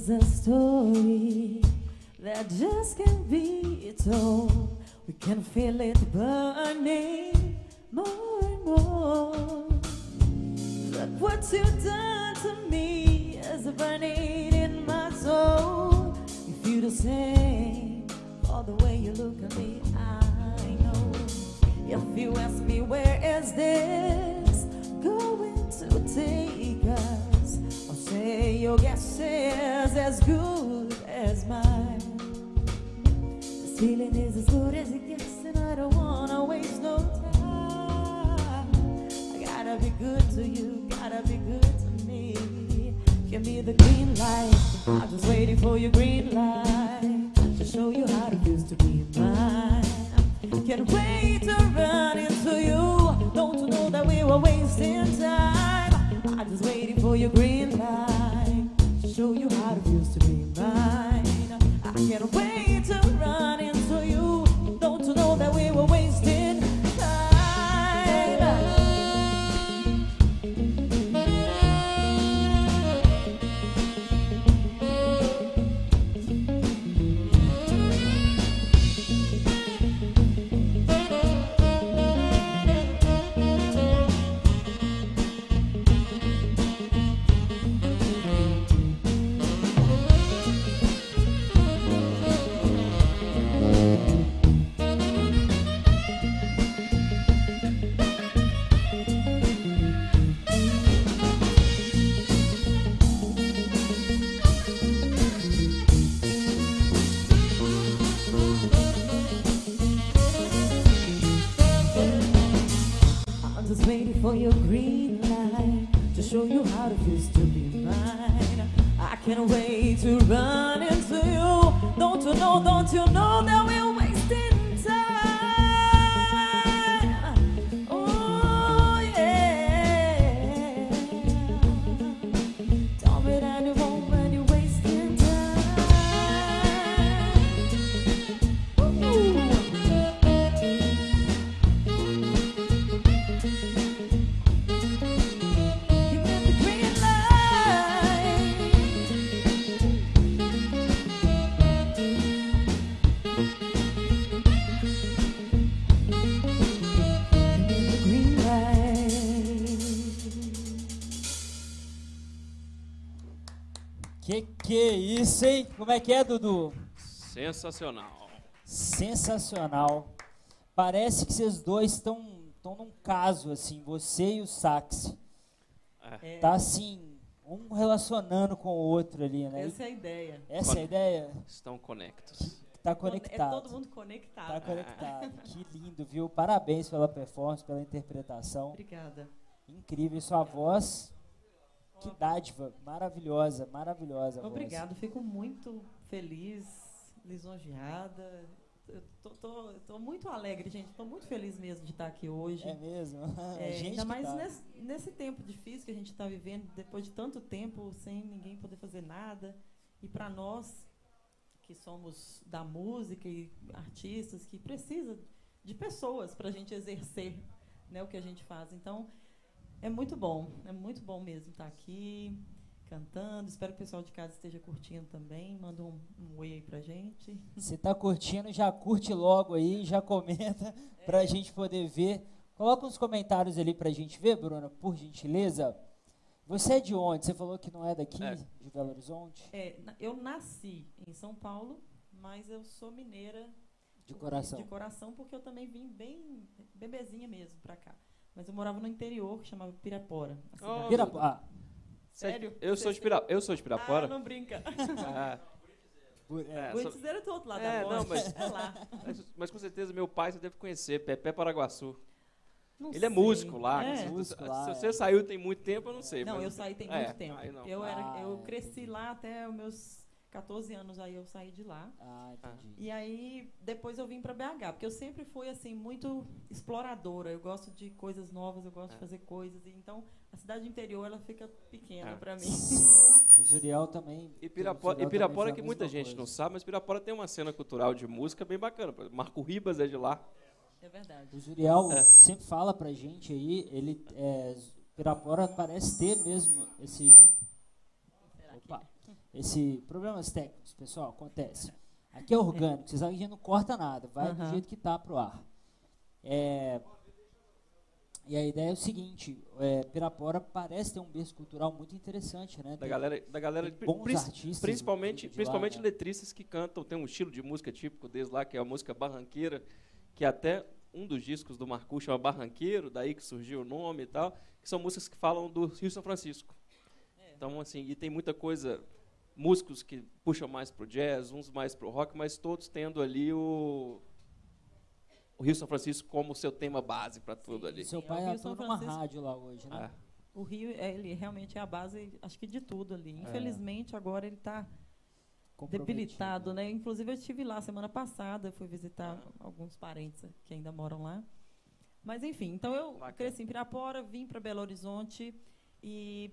A story that I knew. É hein? Como é que é, Dudu? Sensacional. Sensacional. Parece que vocês dois estão estão num caso assim, você e o sax. É, Tá assim, um relacionando com o outro ali, né? essa é a ideia. Essa é a ideia? Estão conectos. Tá É conectado. todo mundo conectado. Tá conectado. Que lindo, viu? Parabéns pela performance, pela interpretação. Obrigada. Incrível. E sua voz, que dádiva. Maravilhosa, maravilhosa. Obrigado, fico muito feliz, lisonjeada. Eu tô, tô- tô muito alegre, gente. Estou muito feliz mesmo de estar aqui hoje. É mesmo? É, Gente ainda mais tá. nesse, nesse tempo difícil que a gente está vivendo, depois de tanto tempo sem ninguém poder fazer nada. E para nós, que somos da música e artistas, que precisa de pessoas para a gente exercer né, o que a gente faz. Então, é muito bom, é muito bom mesmo estar aqui cantando. Espero que o pessoal de casa esteja curtindo também. Manda um, um oi aí pra gente. Se tá curtindo, já curte logo aí, já comenta pra gente poder ver. Coloca uns comentários ali pra gente ver, Bruna, por gentileza. Você é de onde? Você falou que não é daqui, É. de Belo Horizonte? É, eu nasci em São Paulo, mas eu sou mineira De coração. De coração, porque eu também vim bem bebezinha mesmo pra cá. Mas eu morava no interior, que chamava Pirapora. Oh, Pirapo- ah, Sério? Eu sou de, Pira... eu sou de Ah, Pirapora. não brinca. Ah, é. é, sou- dizer é do outro lado É, da não, ponte. mas- É lá. mas, mas com certeza meu pai você deve conhecer, Pepe Paraguaçu. Não Ele é sei. músico lá. É. Se- Músico se, lá, se é. você saiu tem muito tempo, eu não sei. Não, mas- eu saí tem é, muito tempo. Eu, era, Ah, eu é. cresci lá até os meus 14 anos, aí eu saí de lá. Ah, entendi. E aí, depois eu vim para BH, porque eu sempre fui, assim, muito exploradora. Eu gosto de coisas novas, eu gosto de fazer coisas. E, então, a cidade interior, ela fica pequena É. para mim. Sim. O Zuriel também. E Pirapora, e Pirapora também que muita gente coisa. não sabe, mas Pirapora tem uma cena cultural de música bem bacana. Marco Ribas é de lá. É verdade. O Zuriel É. sempre fala pra gente aí, ele é, Pirapora parece ter mesmo esse. Esse problemas técnicos, pessoal, acontece. Aqui é orgânico, vocês sabem que a gente não corta nada, vai do Aham. jeito que tá pro ar. É, e a ideia é o seguinte, é, Pirapora parece ter um berço cultural muito interessante, né? Da Tem- galera, da galera tem bons prin- artistas principalmente, de lá, principalmente né? letristas que cantam, tem um estilo de música típico deles lá, que é a música barranqueira, que até um dos discos do Marcu chama Barranqueiro, daí que surgiu o nome e tal, que são músicas que falam do Rio São Francisco. Então, assim, e tem muita coisa, músicos que puxam mais pro jazz, uns mais pro rock, mas todos tendo ali o, o Rio São Francisco como seu tema base para tudo ali. Seu Sim, pai é o Rio atua São numa Francisco. rádio lá hoje, né? Ah, O Rio, é, ele realmente é a base, acho que de tudo ali. É. Infelizmente, agora ele está debilitado, né? Inclusive, eu estive lá semana passada, fui visitar alguns parentes que ainda moram lá. Mas, enfim, então eu Bacana. cresci em Pirapora, vim para Belo Horizonte e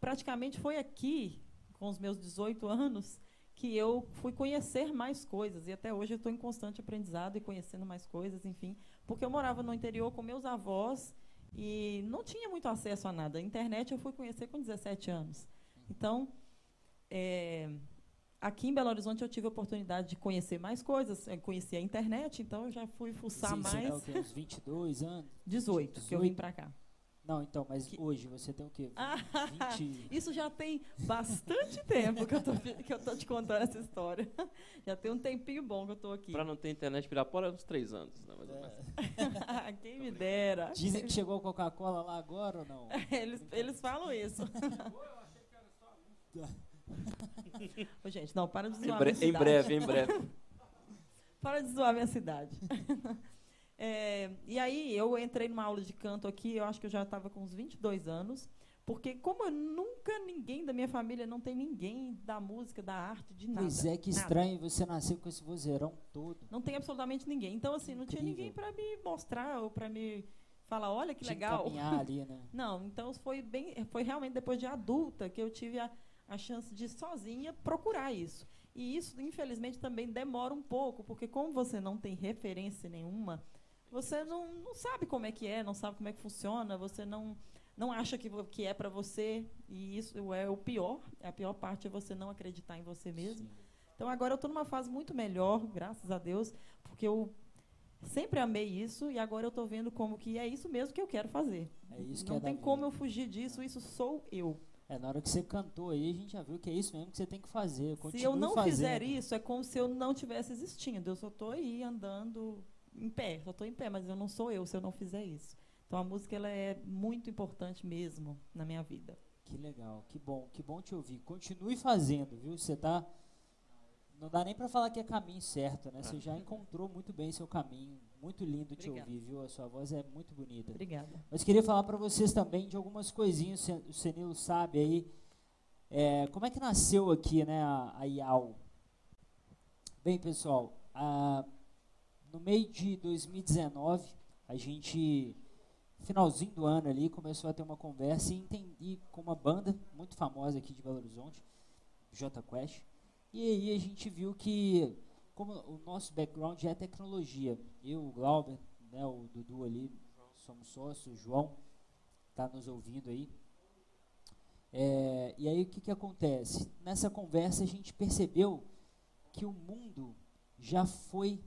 praticamente foi aqui, com os meus 18 anos, que eu fui conhecer mais coisas. E até hoje eu estou em constante aprendizado e conhecendo mais coisas, enfim. Porque eu morava no interior com meus avós e não tinha muito acesso a nada. A internet eu fui conhecer com 17 anos. Então, é, aqui em Belo Horizonte eu tive a oportunidade de conhecer mais coisas. Conheci a internet, então eu já fui fuçar o mais. quê, uns 22 anos? 18, que eu vim para cá. Não, então, mas Que- hoje você tem o quê? Ah, 20... Isso já tem bastante tempo que eu, tô, que eu tô te contando essa história. Já tem um tempinho bom que eu tô aqui. Para não ter internet Pirapora, uns três anos. Né, mais menos. Quem me dera. Dizem que chegou a Coca-Cola lá agora ou não? Eles, eles falam isso. Ô, gente, não, para de Em, zoar bre- minha em breve, em breve. Para de zoar minha cidade. É, e aí, eu entrei numa aula de canto aqui, eu acho que eu já estava com uns 22 anos, porque como eu nunca, ninguém da minha família, não tem ninguém da música, da arte, de nada. Pois é, que nada. estranho você nascer com esse vozeirão todo. Não tem absolutamente ninguém. Então, assim, não tinha Incrível. ninguém para me mostrar ou para me falar, olha que Te legal. encaminhar ali, né? Não, então foi bem, foi realmente depois de adulta que eu tive a, a chance de sozinha procurar isso. E isso, infelizmente, também demora um pouco, porque como você não tem referência nenhuma, você não, não sabe como é que é, não sabe como é que funciona, você não não acha que, que é para você, e isso é o pior. A pior parte é você não acreditar em você mesmo. Então agora eu estou numa fase muito melhor, graças a Deus, porque eu sempre amei isso e agora eu estou vendo como que é isso mesmo que eu quero fazer. É isso que Não é tem vida. como eu fugir disso, isso sou eu. É, na hora que você cantou aí, a gente já viu que é isso mesmo que você tem que fazer. Se eu não fazendo. fizer isso, é como se eu não tivesse existindo. Eu só estou aí andando em pé, só estou em pé, mas eu não sou eu se eu não fizer isso. Então a música ela é muito importante mesmo na minha vida. Que legal, que bom, que bom te ouvir. Continue fazendo, viu? Você tá. Não dá nem pra falar que é caminho certo, né? Você já encontrou muito bem seu caminho. Muito lindo te Obrigada. ouvir, viu? A sua voz é muito bonita. Obrigada. Mas queria falar para vocês também de algumas coisinhas, o Senilo sabe aí. É, como é que nasceu aqui, né, a, a IAU? Bem, pessoal, a- no meio de 2019, a gente, finalzinho do ano ali, começou a ter uma conversa e entendi com uma banda muito famosa aqui de Belo Horizonte, J Quest. E aí a gente viu que, como o nosso background é tecnologia, eu, o Glauber, né, o Dudu ali, somos sócios, o João está nos ouvindo aí. É, e aí o que, que acontece? Nessa conversa a gente percebeu que o mundo já foi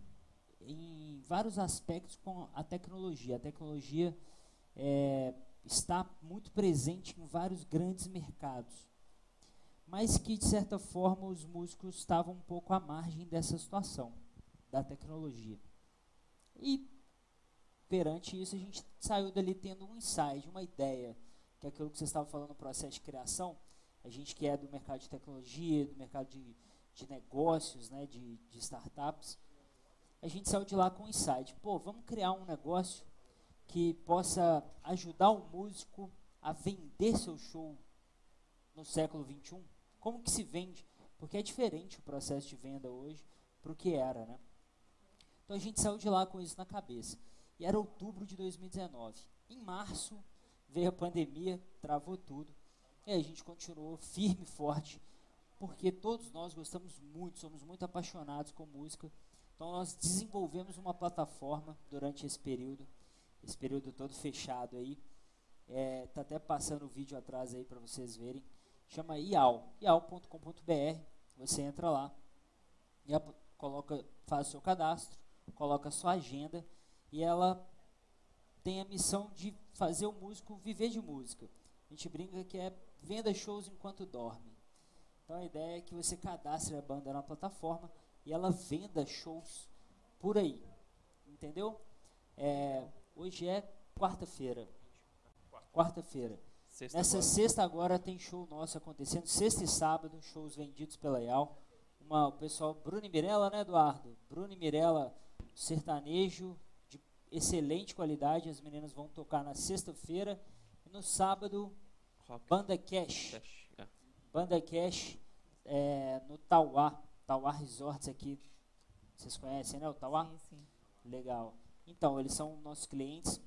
em vários aspectos com a tecnologia. A tecnologia é, está muito presente em vários grandes mercados, mas que de certa forma os músicos estavam um pouco à margem dessa situação da tecnologia. E perante isso a gente saiu dali tendo um insight, uma ideia, que é aquilo que você estava falando no processo de criação, a gente que é do mercado de tecnologia, do mercado de, de negócios, né, de, de startups, a gente saiu de lá com um insight, pô, vamos criar um negócio que possa ajudar o músico a vender seu show no século XXI. Como que se vende? Porque é diferente o processo de venda hoje para o que era, né? Então a gente saiu de lá com isso na cabeça. E era outubro de 2019. Em março veio a pandemia, travou tudo. E a gente continuou firme e forte, porque todos nós gostamos muito, somos muito apaixonados com música. Então nós desenvolvemos uma plataforma durante esse período, esse período todo fechado aí. É, tá até passando o vídeo atrás aí para vocês verem. Chama IAL, ial.com.br. Você entra lá. E coloca, faz o seu cadastro, coloca a sua agenda e ela tem a missão de fazer o músico viver de música. A gente brinca que é venda shows enquanto dorme. Então a ideia é que você cadastre a banda na plataforma e ela venda shows por aí. Entendeu? É, hoje é quarta-feira. Quarta-feira. Sexta Nessa agora. sexta agora tem show nosso acontecendo, sexta e sábado, shows vendidos pela IAL. Uma, o pessoal, Bruno e Mirella, né, Eduardo? Bruno e Mirella, sertanejo de excelente qualidade. As meninas vão tocar na sexta-feira. E no sábado, Rock. Banda Cash. Cash, é. Banda Cash é, no Tauá. Tauá Resorts aqui. Vocês conhecem, né? O Tauá? Sim, sim. Legal. Então, eles são nossos clientes.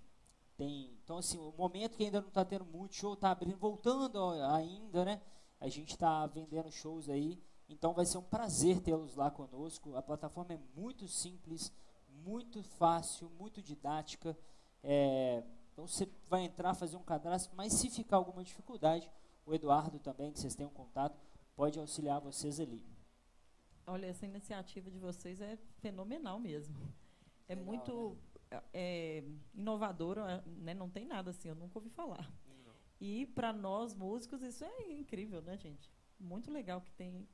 Tem, então, assim, o momento que ainda não está tendo muito show, está abrindo, voltando ainda, né? A gente está vendendo shows aí. Então, vai ser um prazer tê-los lá conosco. A plataforma é muito simples, muito fácil, muito didática. É, então, você vai entrar, fazer um cadastro, mas se ficar alguma dificuldade, o Eduardo também, que vocês têm um contato, pode auxiliar vocês ali. Olha, essa iniciativa de vocês é fenomenal mesmo. É Legal, muito é, inovadora, né? Não tem nada assim, eu nunca ouvi falar. E para nós músicos isso é incrível, né, gente? Muito legal que tem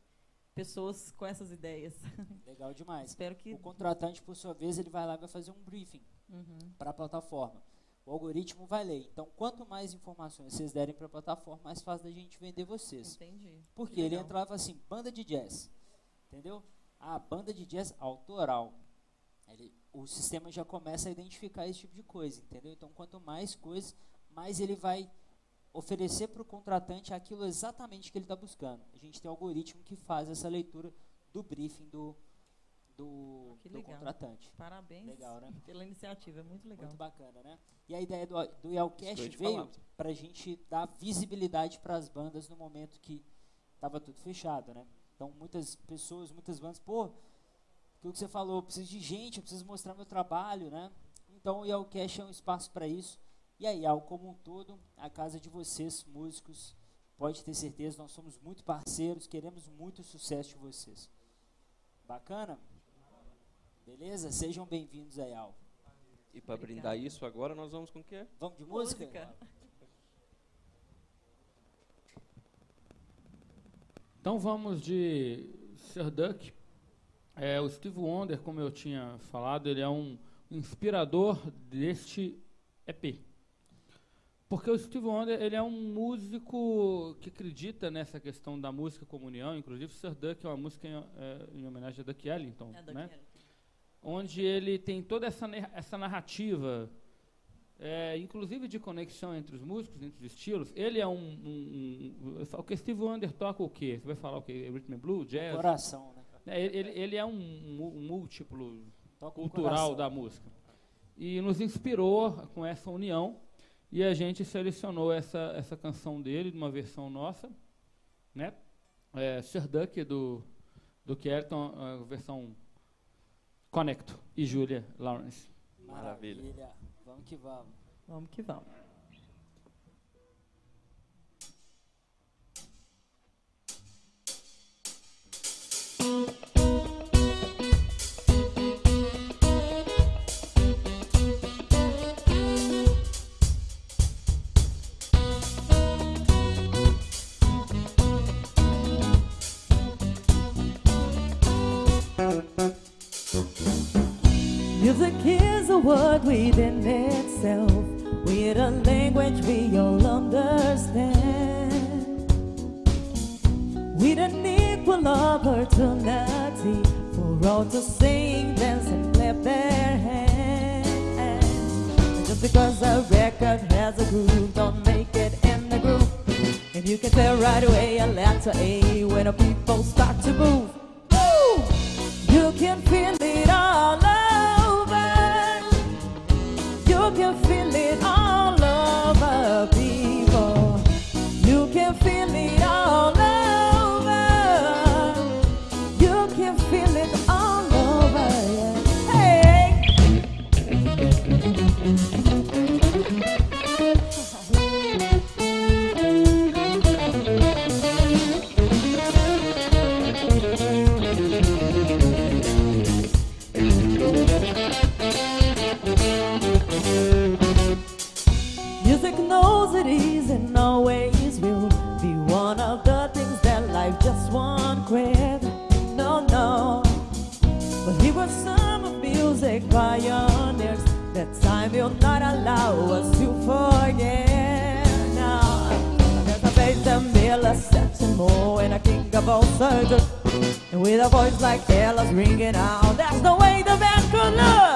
pessoas com essas ideias. Legal demais. Espero que O contratante, por sua vez, ele vai lá e vai fazer um briefing Uhum. para a plataforma. O algoritmo vai ler. Então, quanto mais informações vocês derem para a plataforma, mais fácil da gente vender vocês. entendi. Porque Que ele entrava assim, banda de jazz. Entendeu? Ah, banda de jazz autoral. Ele- o sistema já começa a identificar esse tipo de coisa, entendeu? Então, quanto mais coisas, mais ele vai oferecer para o contratante aquilo exatamente que ele está buscando. A gente tem um algoritmo que faz essa leitura do briefing do, do, Que do contratante. Parabéns Legal, né? pela iniciativa, é muito legal. Muito bacana, né? E a ideia do, do Yelcast veio para a gente dar visibilidade para as bandas no momento que estava tudo fechado, né? Então, muitas pessoas, muitas bandas, pô, aquilo que você falou, eu preciso de gente, eu preciso mostrar meu trabalho, né? Então, o Yelcast é um espaço para isso. E a IAL, como um todo, a casa de vocês, músicos, pode ter certeza, nós somos muito parceiros, queremos muito sucesso de vocês. Bacana? Beleza? Sejam bem-vindos à IAL. E para brindar isso, agora nós vamos com o quê? Vamos de música? Música. Então vamos de Sir Duck. É, o Steve Wonder, como eu tinha falado, ele é um inspirador deste EP. Porque o Steve Wonder ele é um músico que acredita nessa questão da música comunhão. Inclusive, Sir Duck é uma música em, é, em homenagem a Duck Ellington, É né? Kelly. onde ele tem toda essa, essa narrativa, é, inclusive de conexão entre os músicos, entre os estilos. Ele é um, um, um- O que Steve Wonder toca o quê? Você vai falar o quê? Rhythm and Blues, jazz? Coração, né? É, ele, ele é um, um múltiplo Toca cultural da música. E nos inspirou com essa união e a gente selecionou essa, essa canção dele, de uma versão nossa, né? É, Sir Duck do, do Kelton, a versão Conecto e Julia Lawrence. Maravilha. Vamos que vamos. Vamos que vamos. Within itself, with a language we all understand. With an equal opportunity for all to sing, dance, and clap their hands. Just because a record has a groove, don't make it in the groove. And you can tell right away a letter A when the people start to move. You can feel it all over. And with a voice like Ella's ringing out, that's the way the band could lose.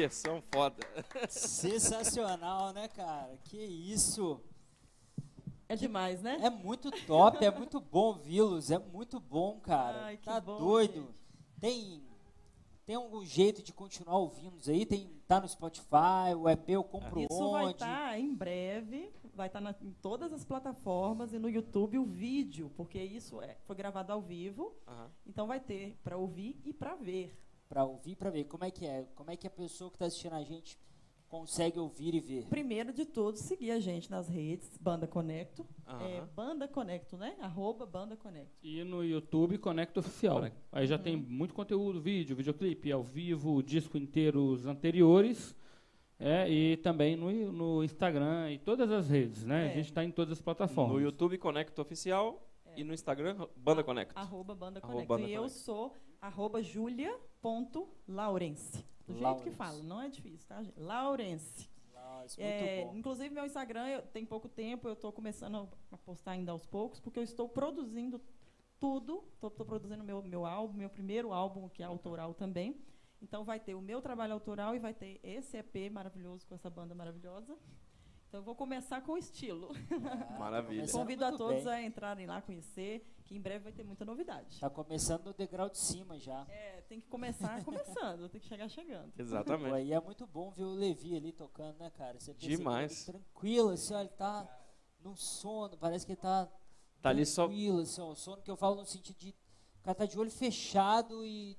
Versão foda. Sensacional, né, cara? Que isso! É demais, né? É muito top, é muito bom ouvi-los, é muito bom, cara. Ai, que tá bom, doido. gente. Tem tem algum jeito de continuar ouvindo aí? Tem tá no Spotify, o EP eu compro Isso vai onde? estar em breve, vai estar em todas as plataformas e no YouTube o vídeo, porque isso é, foi gravado ao vivo, Aham. então vai ter para ouvir e para ver. Pra ouvir, pra ver como é que é, como é que a pessoa que tá assistindo a gente consegue ouvir e ver. Primeiro de tudo, seguir a gente nas redes, Banda Conecto. É. Banda Conecto, né? Arroba Banda Conecto. E no YouTube Conecta Oficial. Aí já tem muito conteúdo, vídeo, videoclipe ao vivo, disco inteiro os anteriores. É, e também no, no Instagram e todas as redes, né? É. A gente está em todas as plataformas. No YouTube Conecta Oficial e no Instagram Banda Conecta. Arroba Banda Arroba Conecto. Banda e eu Conecto. sou arroba julia.laurence. Do jeito que Laurence. fala, não é difícil, tá, gente? Laurence. Nossa, muito É, bom. inclusive, meu Instagram eu, tem pouco tempo, eu estou começando a postar ainda aos poucos, porque eu estou produzindo tudo. Estou produzindo meu, meu álbum, meu primeiro álbum, que é autoral também. Então, vai ter o meu trabalho autoral e vai ter esse EP maravilhoso com essa banda maravilhosa. Então, eu vou começar com estilo. Maravilha. Convido a todos bem. a entrarem lá, conhecer, que em breve vai ter muita novidade. Tá começando no degrau de cima já. É, tem que começar começando, tem que chegar chegando. Pô, Exatamente. aí é muito bom ver o Levi ali tocando, né, cara? Você Demais. ele tranquilo, assim, ó, ele tá num sono, parece que ele tá Tá ali só tranquilo, assim, ó, o sono que eu falo no sentido de o cara tá de olho fechado e, e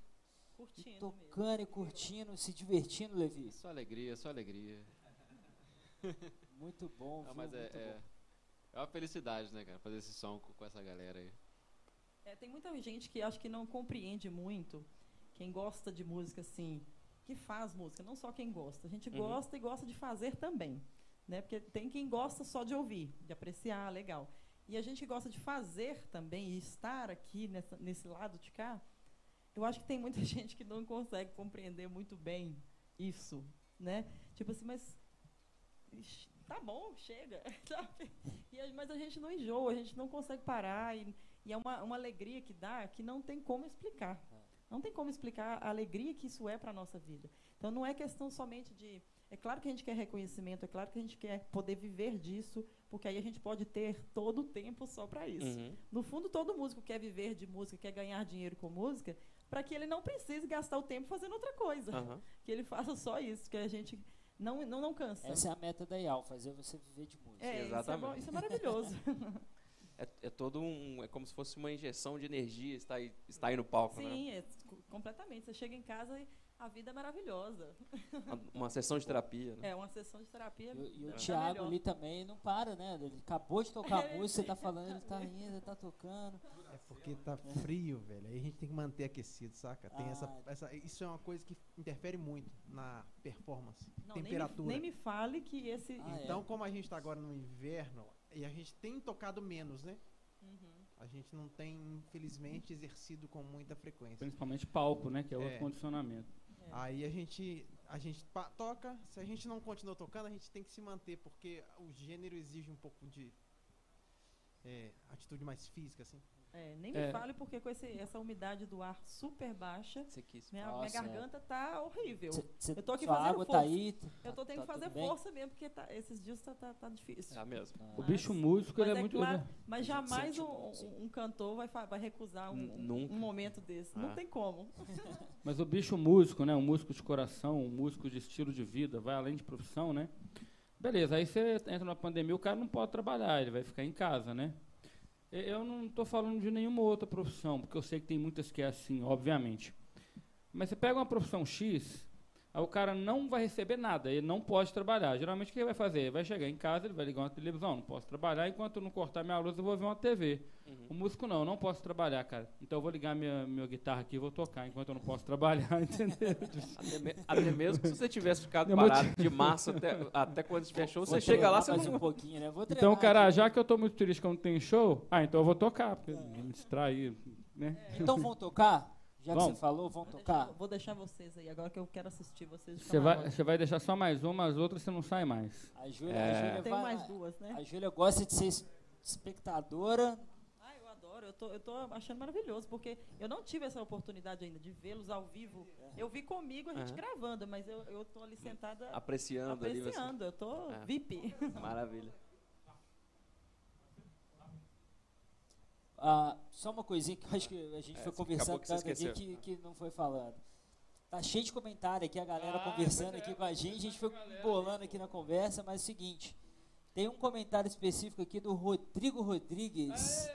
Curtindo mesmo. tocando e curtindo, se divertindo, Levi. Só alegria, só alegria. Muito bom, Não, viu? mas é, muito é, bom. é uma felicidade, né, cara, fazer esse som com, com essa galera aí. É, tem muita gente que acho que não compreende muito quem gosta de música assim, que faz música, não só quem gosta. A gente Uhum. gosta e gosta de fazer também, né? Porque tem quem gosta só de ouvir, de apreciar, legal. E a gente gosta de fazer também e estar aqui nessa, nesse lado de cá. Eu acho que tem muita gente que não consegue compreender muito bem isso, né? Tipo assim, mas tá bom, chega, sabe? E mas a gente não enjoa, a gente não consegue parar e, e é uma, uma alegria que dá que não tem como explicar. Não tem como explicar a alegria que isso é para a nossa vida. Então não é questão somente de. É claro que a gente quer reconhecimento, é claro que a gente quer poder viver disso, porque aí a gente pode ter todo o tempo só para isso. Uhum. No fundo, todo músico quer viver de música, quer ganhar dinheiro com música, para que ele não precise gastar o tempo fazendo outra coisa. Aham. Que ele faça só isso, que a gente não, não, não cansa. Essa é a meta da IAL, fazer você viver de música. É, isso é, bom, Exatamente. isso é maravilhoso. É, é todo um. É como se fosse uma injeção de energia estar aí, estar aí no palco, né? Sim, é, co- completamente. Você chega em casa e a vida é maravilhosa. Uma, uma sessão de terapia. Né? É uma sessão de terapia. E, e o da Thiago melhor. ali também não para, né? Ele acabou de tocar a música, você tá falando, ele tá indo, ele tá tocando. É porque tá frio, velho. Aí a gente tem que manter aquecido, saca? Tem essa, Ah. essa, isso é uma coisa que interfere muito na performance. Não, nem me- temperatura. Nem me, fale que esse. Ah, é. Então, como a gente tá agora no inverno, e a gente tem tocado menos, né? Uhum. A gente não tem, infelizmente, exercido com muita frequência. Principalmente palco, né? Que é outro É. condicionamento. É. Aí a gente, a gente toca, se a gente não continua tocando, a gente tem que se manter, porque o gênero exige um pouco de é, atitude mais física, assim. É, nem me É. fale porque com esse- essa umidade do ar super baixa, quis. minha, minha Nossa, é. garganta tá horrível. Cê- cê- Eu tô aqui fazendo água tá força. aí. tá- Eu tô tendo tá que fazer bem? força mesmo, porque tá- esses dias tá, tá, tá difícil. É mesmo. Ah, O bicho músico, ele Mas é é muito. claro, mas jamais um, um- um cantor vai, vai recusar um, um- nunca. um momento desse. Não Ah. tem como. é- Mas o bicho músico, né? Um músico de coração, um músico de estilo de vida, vai além de profissão, né? Beleza, aí você entra na pandemia, o cara não pode trabalhar, ele vai ficar em casa, né? Eu não estou falando de nenhuma outra profissão, porque eu sei que tem muitas que é assim, obviamente. Mas você pega uma profissão X, aí o cara não vai receber nada, ele não pode trabalhar. Geralmente o que ele vai fazer? Ele vai chegar em casa, ele vai ligar uma televisão, não posso trabalhar, enquanto eu não cortar minha luz eu vou ver uma TV. Uhum. O músico não, eu não posso trabalhar, cara. Então eu vou ligar minha, minha guitarra aqui e vou tocar enquanto eu não posso trabalhar, entendeu? Até, me- até mesmo se você tivesse ficado parado de março até, até quando fechou, Vou você chega lá, você não... um pouquinho, né? Vou Então, cara, aqui. já que eu tô muito triste que eu não tenho show, ah, então eu vou tocar, porque me distrair, né? Então vão tocar? Já que Vamos. você falou, vão Vou tocar? deixar, vou deixar vocês aí, agora que eu quero assistir vocês. Você vai, você vai deixar só mais uma, as outras você não sai mais. A Júlia, É. a Júlia Tenho vai- mais duas, né? A Júlia gosta de ser es- espectadora. Ah, eu adoro. Eu tô, eu tô achando maravilhoso, porque eu não tive essa oportunidade ainda de vê-los ao vivo. Eu vi comigo a gente Aham. gravando, mas eu, eu tô ali sentada Apreciando, ali. Você... apreciando. Eu tô É. VIP. Maravilha. Ah, só uma coisinha que eu acho que a gente É, foi conversando que você cada dia que, que não foi falando. Tá cheio de comentário aqui, a galera Ah, conversando é, aqui com a gente, a gente foi bolando aqui na conversa, mas é o seguinte, tem um comentário específico aqui do Rodrigo Rodrigues.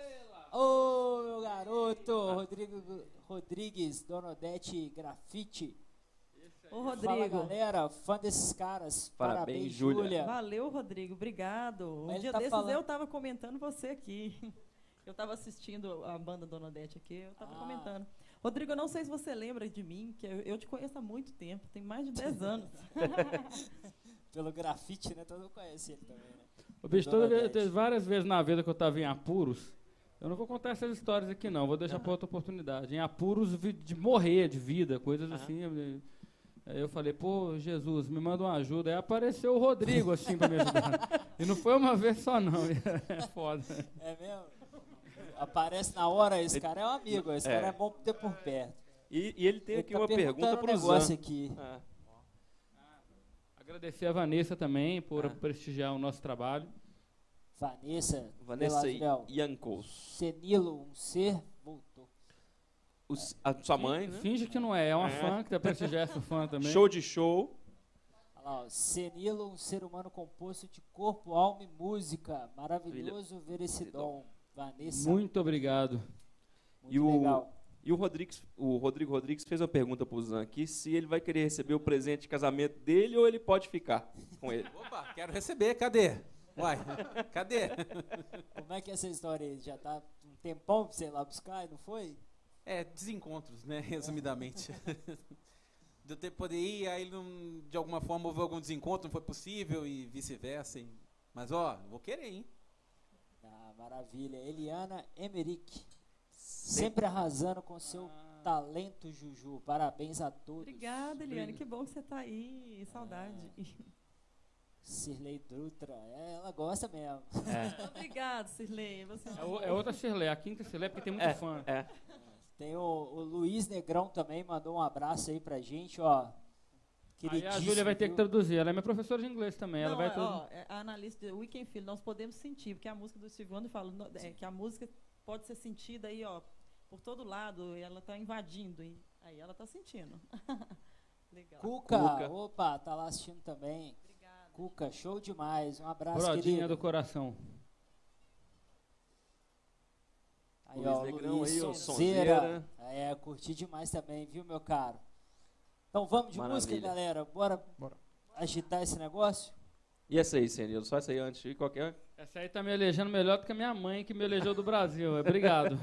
Ô, meu garoto, Rodrigo Rodrigues, Dona Odete Grafite. Ô, Fala, Rodrigo. galera, fã desses caras. Parabéns, Parabéns, Júlia. Valeu, Rodrigo. Obrigado. Um Mas dia tá desses falando- eu tava comentando você aqui. Eu tava assistindo a banda Dona Odete aqui, eu tava Ah. comentando. Rodrigo, eu não sei se você lembra de mim, que eu, eu te conheço há muito tempo, tem mais de 10 anos. Pelo grafite, né? Todo mundo conhece ele também, né? O bicho, toda teve várias vezes na vida que eu tava em apuros. Eu não vou contar essas histórias aqui, não. Vou deixar para outra oportunidade. Em apuros de morrer, de vida, coisas assim. eu- Aí eu falei, pô, Jesus, me manda uma ajuda. Aí apareceu o Rodrigo, assim, para me ajudar. e não foi uma vez só, não. É foda. É mesmo? Aparece na hora, esse cara é um amigo, esse É. cara é bom ter por perto. E, e ele tem Ele aqui tá uma pergunta para um o negócio Zan. aqui. Ah, Agradecer a Vanessa também por Ah. prestigiar o nosso trabalho. Vanessa, Vanessa. Yankos. Senilo, um ser, voltou. Os- a sua mãe, né? Finge que não é, é uma É. fã que tá prestigiar essa fã também. Show de show. Olha lá, ó, Senilo, um ser humano composto de corpo, alma e música. Maravilhoso ver esse dom. Vanessa, muito, Muito obrigado. E o- legal. E o, Rodrigues, o Rodrigo Rodrigues fez uma pergunta pro Zan aqui se ele vai querer receber o presente de casamento dele ou ele pode ficar com ele. Opa, quero receber, cadê? Uai, cadê? Como é que é essa história aí? Já tá um tempão pra você ir lá buscar e não foi? É, desencontros, né? Resumidamente. de eu ter poder ir, aí não, de alguma forma houve algum desencontro, não foi possível e vice-versa. Mas ó, vou querer, hein? Ah, maravilha. Eliana Emerick. Sempre arrasando com seu talento, Juju. Parabéns a todos. Obrigada, Eliane. Que bom que você está aí. Saudade. Cirlei Dutra. É, ela gosta mesmo. Obrigada, Cirlei. Você É, o- é outra Shirley, a quinta Shirley, porque tem muito É, fã. é. Tem o, o Luiz Negrão também, mandou um abraço aí pra gente, ó. Aí a Júlia vai ter que traduzir. Ela é minha professora de inglês também. Ela Não, vai é, traduzir. ó, é, a analista de Weekend Field, nós podemos sentir, porque a música do Steve Wonder fala no- é, que a música pode ser sentida aí, ó, por todo lado, e ela está invadindo. E aí ela está sentindo. Legal. Cuca, Cuca. opa, tá lá assistindo também. Obrigada. Cuca, show demais. Um abraço, Brodinha querido. do coração. Aí, Luiz ó, Negrão Luiz aí, ó, Sonzeira. Sonzeira. É, curti demais também, viu, meu caro? Então vamos de música, Maravilha. galera. Bora, Bora. agitar esse negócio? E essa aí, Senilo? Só essa aí antes de qualquer. Essa aí tá me elegendo melhor do que a minha mãe, que me elegeu do Brasil. Obrigado.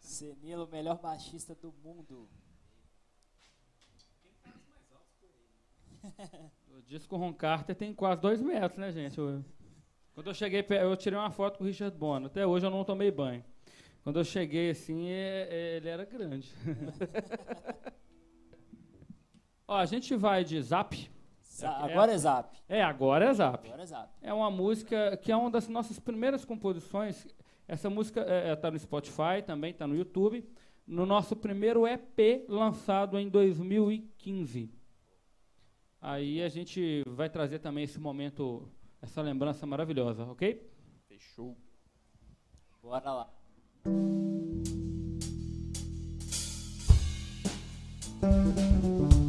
Senilo, melhor baixista do mundo. o disco Ron Carter tem quase dois metros, né, gente? Eu- quando eu cheguei, eu tirei uma foto com o Richard Bono. Até hoje eu não tomei banho. Quando eu cheguei assim, é- é- ele era grande. Ó, a gente vai de Zap. Za- É- Agora é zap. É, agora é Zap. Agora é zap. É uma música que é uma das nossas primeiras composições. Essa música está no Spotify, também está no YouTube. No nosso primeiro EP lançado em 2015. Aí a gente vai trazer também esse momento, essa lembrança maravilhosa, ok? Fechou. Bora lá. Thank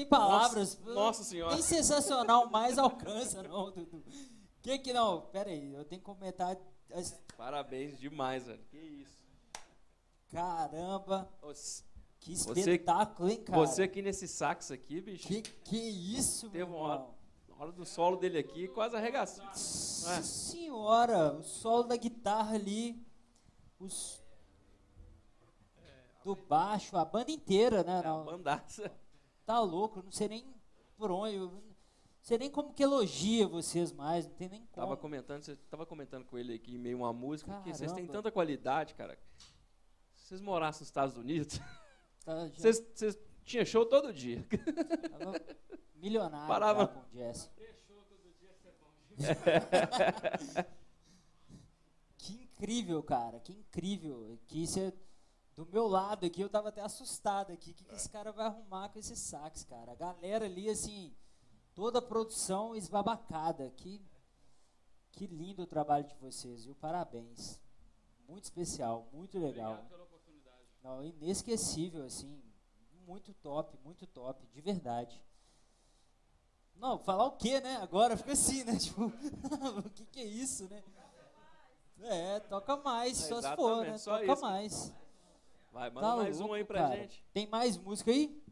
Tem palavras. Nossa, nossa senhora. Nem sensacional mais alcança, não, Dudu. Que que não? Pera aí, eu tenho que comentar. Parabéns demais, velho. Que isso. Caramba, que Você- espetáculo, hein, cara? você aqui nesse sax aqui, bicho. Que que isso, Teve uma hora- hora do solo dele aqui, quase arregaçou. Nossa senhora, o solo da guitarra ali, os do baixo, a banda inteira, né? É, a não- bandaça. Tá louco, eu não sei nem por onde, eu não sei nem como que elogia vocês mais, não tem nem como. Tava comentando, você tava comentando com ele aqui meio uma música, porque vocês têm Caramba. tanta qualidade, cara. Se vocês morassem nos Estados Unidos, Tá, já vocês, vocês tinham show todo dia. tava milionário Parava- com o jazz. que incrível, cara, que incrível. Que você, do meu lado aqui, eu tava até assustado aqui. O que, que esse cara vai arrumar com esse sax, cara? A galera ali, assim, toda a produção esbabacada. Que, que lindo o trabalho de vocês, viu? Parabéns. Muito especial, muito legal. Não, inesquecível, assim. Muito top, muito top, de verdade. Não, falar o quê, né? Agora fica assim, né? Tipo, o que, que é isso, né? É, toca mais, É, só se for, né? toca isso. mais. Vai, manda Tá mais um louco, aí pra cara. gente. Tem mais música aí?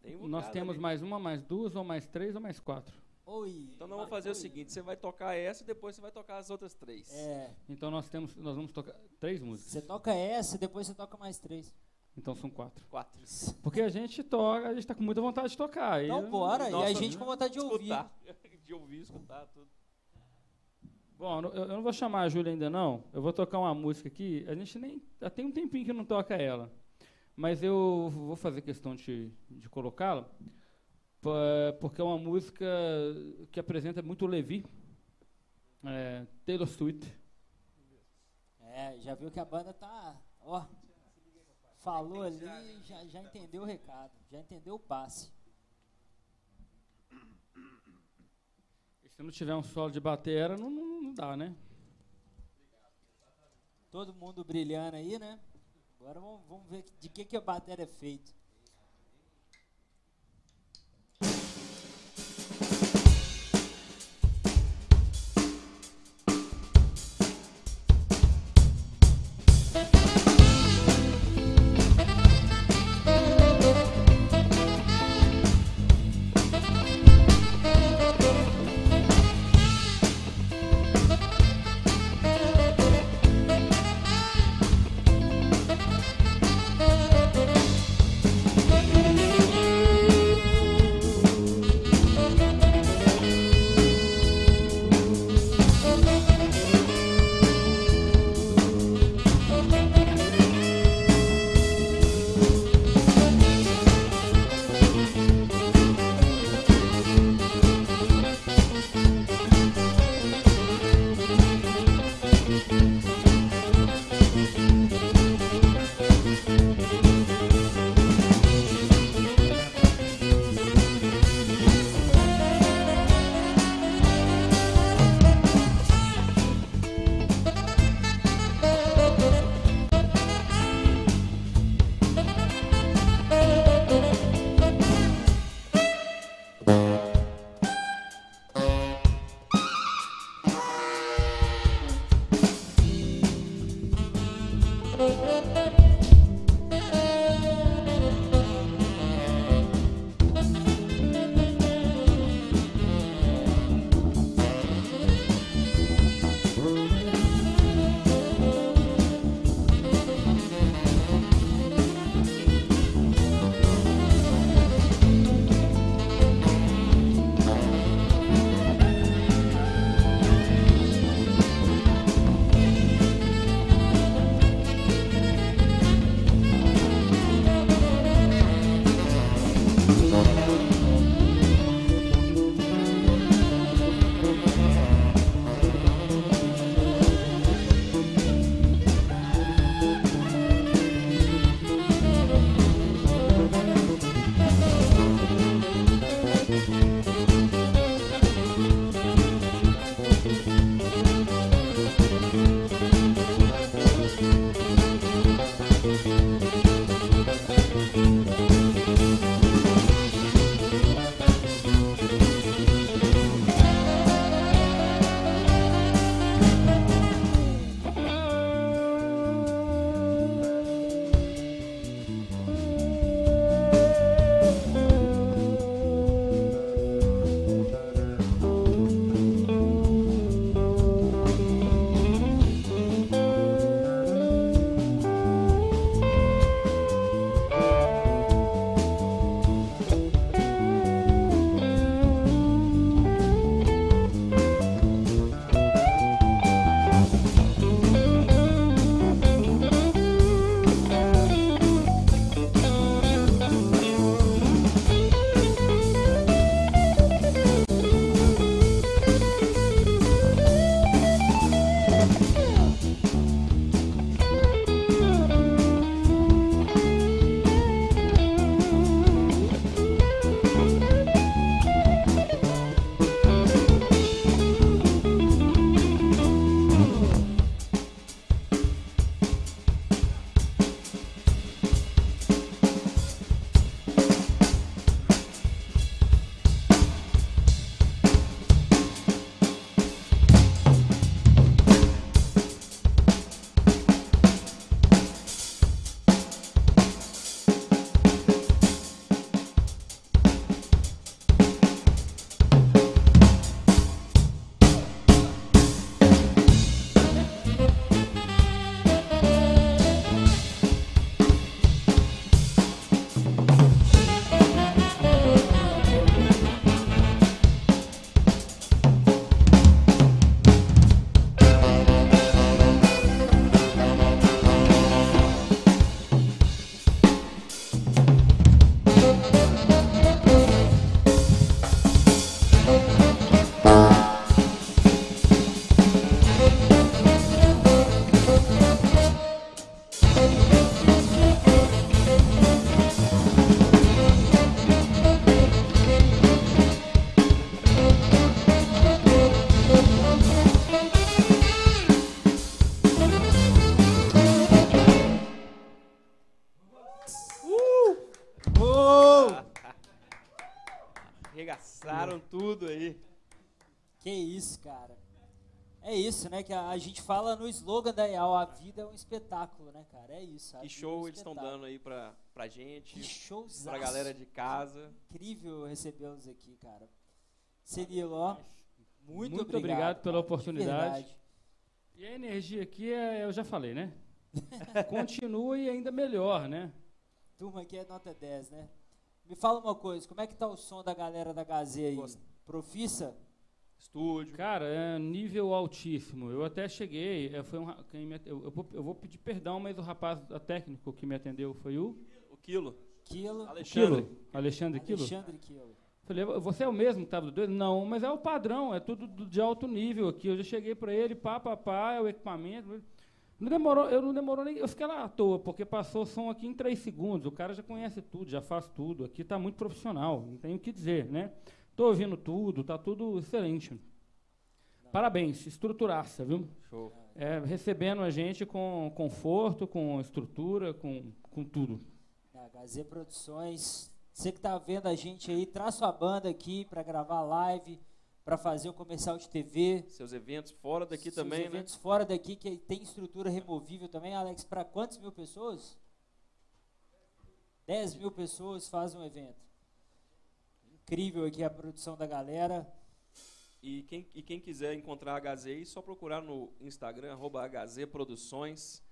Tem um Nós temos ali. mais uma, mais duas, ou mais três, ou mais quatro. Oi. Então nós vamos fazer o seguinte, você vai tocar essa e depois você vai tocar as outras três. É, Então nós temos, nós vamos tocar três músicas. você toca essa, depois você toca mais três. Então são quatro. Quatro. Porque a gente toca, a gente tá com muita vontade de tocar. Então e- bora, e a gente com vontade de ouvir. Escutar. De ouvir, escutar tudo. Bom, eu, não vou chamar a Júlia ainda não. Eu vou tocar uma música aqui. A gente nem tem um tempinho que não toca ela, mas eu vou fazer questão de, de colocá-la porque é uma música que apresenta muito Levi, é, Taylor Swift. É, já viu que a banda tá, ó, falou ali, já, já entendeu o recado, já entendeu o passe. Se não tiver um solo de batera, não, não, não dá, né? Todo mundo brilhando aí, né? Agora vamos, vamos ver de que, que a bateria é feita. Começaram tudo aí. Que isso, cara. É isso, né? Que a, a gente fala no slogan da EAL, a vida é um espetáculo, né, cara? É isso. Que vida é show um eles estão dando aí pra, pra gente, Que showzaço. pra galera de casa. Incrível recebê-los aqui, cara. Cirilo, ó, muito, Muito obrigado. obrigado pela oportunidade. E a energia aqui, é, eu já falei, né? Continua e ainda melhor, né? Turma aqui é nota 10, né? Me fala uma coisa, como é que tá o som da galera da Gazê aí? Gost- Profissa? Estúdio. Cara, é nível altíssimo. Eu até cheguei, é, foi um, quem me eu, eu vou, eu vou pedir perdão, mas o rapaz a técnico que me atendeu foi o O quilo. Quilo? Alexandre. Quilo, Alexandre Quilo. Alexandre Quilo. Falei, você é o mesmo que estava do dois? Não, mas é o padrão, é tudo do- de alto nível aqui. Eu já cheguei para ele, pá, pá, pá, é o equipamento. Não demorou, eu não demorou nem. Eu fiquei lá à toa, porque passou o som aqui em três segundos. O cara já conhece tudo, já faz tudo. Aqui está muito profissional, não tenho o que dizer, né? Estou ouvindo tudo, tá tudo excelente. Parabéns, estruturaça, viu? Show. É, recebendo a gente com conforto, com estrutura, com, com tudo. Da Gazê Produções. Você que tá vendo a gente aí, traz sua banda aqui para gravar live, para fazer o comercial de TV. Seus eventos fora daqui Seus também, né? eventos fora daqui que tem estrutura removível também, Alex, para quantas mil pessoas? 10 mil pessoas fazem um evento. Incrível aqui a produção da galera. E quem, e quem quiser encontrar a HZ, é só procurar no Instagram, arroba HZ Produções.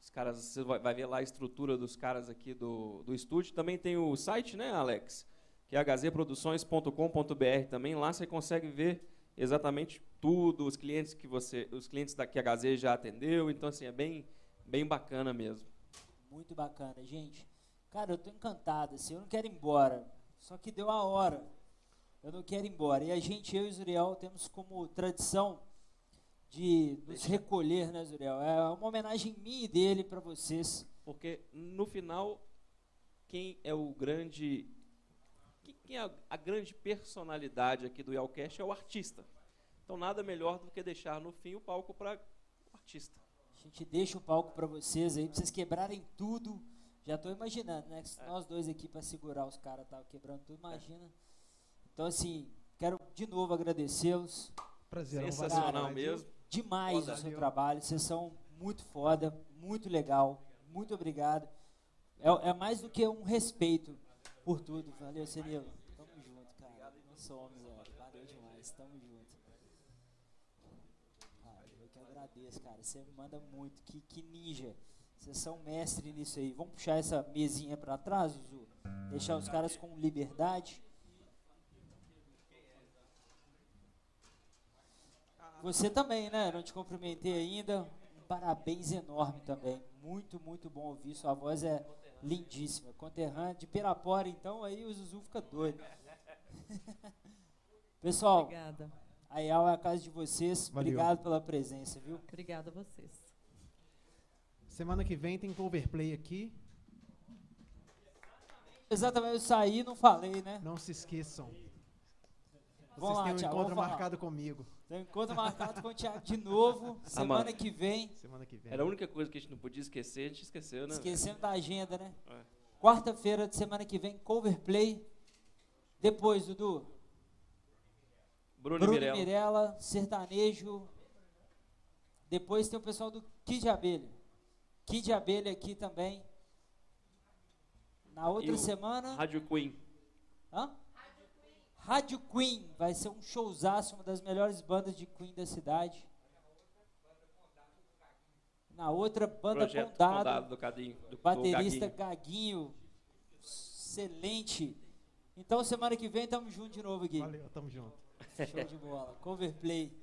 Os caras, você vai, vai ver lá a estrutura dos caras aqui do, do estúdio. Também tem o site, né, Alex? Que é hzproduções.com.br também. Lá você consegue ver exatamente tudo, os clientes que você, os clientes da que a HZ já atendeu. Então, assim, é bem, bem bacana mesmo. Muito bacana, gente. Cara, eu tô encantado, assim, eu não quero ir embora. Só que deu a hora. Eu não quero ir embora. E a gente, eu e o Zuriel, temos como tradição de nos recolher, né, Zuriel? É uma homenagem minha e dele para vocês. Porque no final, quem é o grande. Quem- Quem é a, a grande personalidade aqui do Yalcast é o artista. Então nada melhor do que deixar no fim o palco para o artista. A gente deixa o palco para vocês aí, pra vocês quebrarem tudo. Já tô imaginando, né? que Nós dois aqui para segurar os caras estavam quebrando tudo, imagina. Então, assim, quero de novo agradecê-los. Prazer. Sensacional mesmo. demais Foda. o seu trabalho. Vocês são muito foda, muito legal. Muito obrigado. É, é mais do que um respeito por tudo. Valeu, Cirilo. Tamo junto, cara. Nós somos, é. Valeu demais. Tamo junto. Ah, eu que agradeço, cara. Você manda muito. Que, que ninja. Vocês são mestre nisso aí. Vamos puxar essa mesinha pra trás, Zuzu? Deixar os caras com liberdade. Você também, né? Não te cumprimentei ainda. Um parabéns enorme também. Muito, muito bom ouvir. Sua voz é lindíssima. Conterrânea de Pirapora, então aí o Zuzu fica doido. Pessoal, Obrigada. a IAL é a casa de vocês. Valeu. Obrigado pela presença, viu? Obrigada a vocês. Semana que vem tem coverplay aqui. Exatamente, eu saí e não falei, né? Não se esqueçam. Vamos Vocês lá, têm um Thiago, encontro vamos marcado comigo. Tem um encontro marcado com o Thiago de novo, semana mano. que vem. Semana que vem. Era a única coisa que a gente não podia esquecer, a gente esqueceu, né? Esquecendo da agenda, né? É. Quarta-feira de semana que vem, coverplay. Depois, Dudu, Bruno, Bruno e Mirella. Mirella, sertanejo. Depois tem o pessoal do Kid Abelha. Kid Abelha aqui também. Na outra o semana. Rádio Queen. Hã? Rádio Queen. Vai ser um showzaço, uma das melhores bandas de Queen da cidade. Na outra, banda Projeto Condado. Condado do Cadinho. Do, do Baterista Gaguinho. Gaguinho. Excelente. Então, semana que vem, tamo junto de novo aqui. Valeu, tamo junto. Show de bola. Coverplay.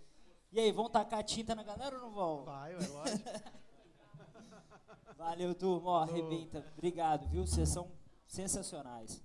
E aí, vão tacar tinta na galera ou não vão? Vai, é lógico. Valeu, turma. Ó, arrebenta. Obrigado, viu? Vocês são sensacionais.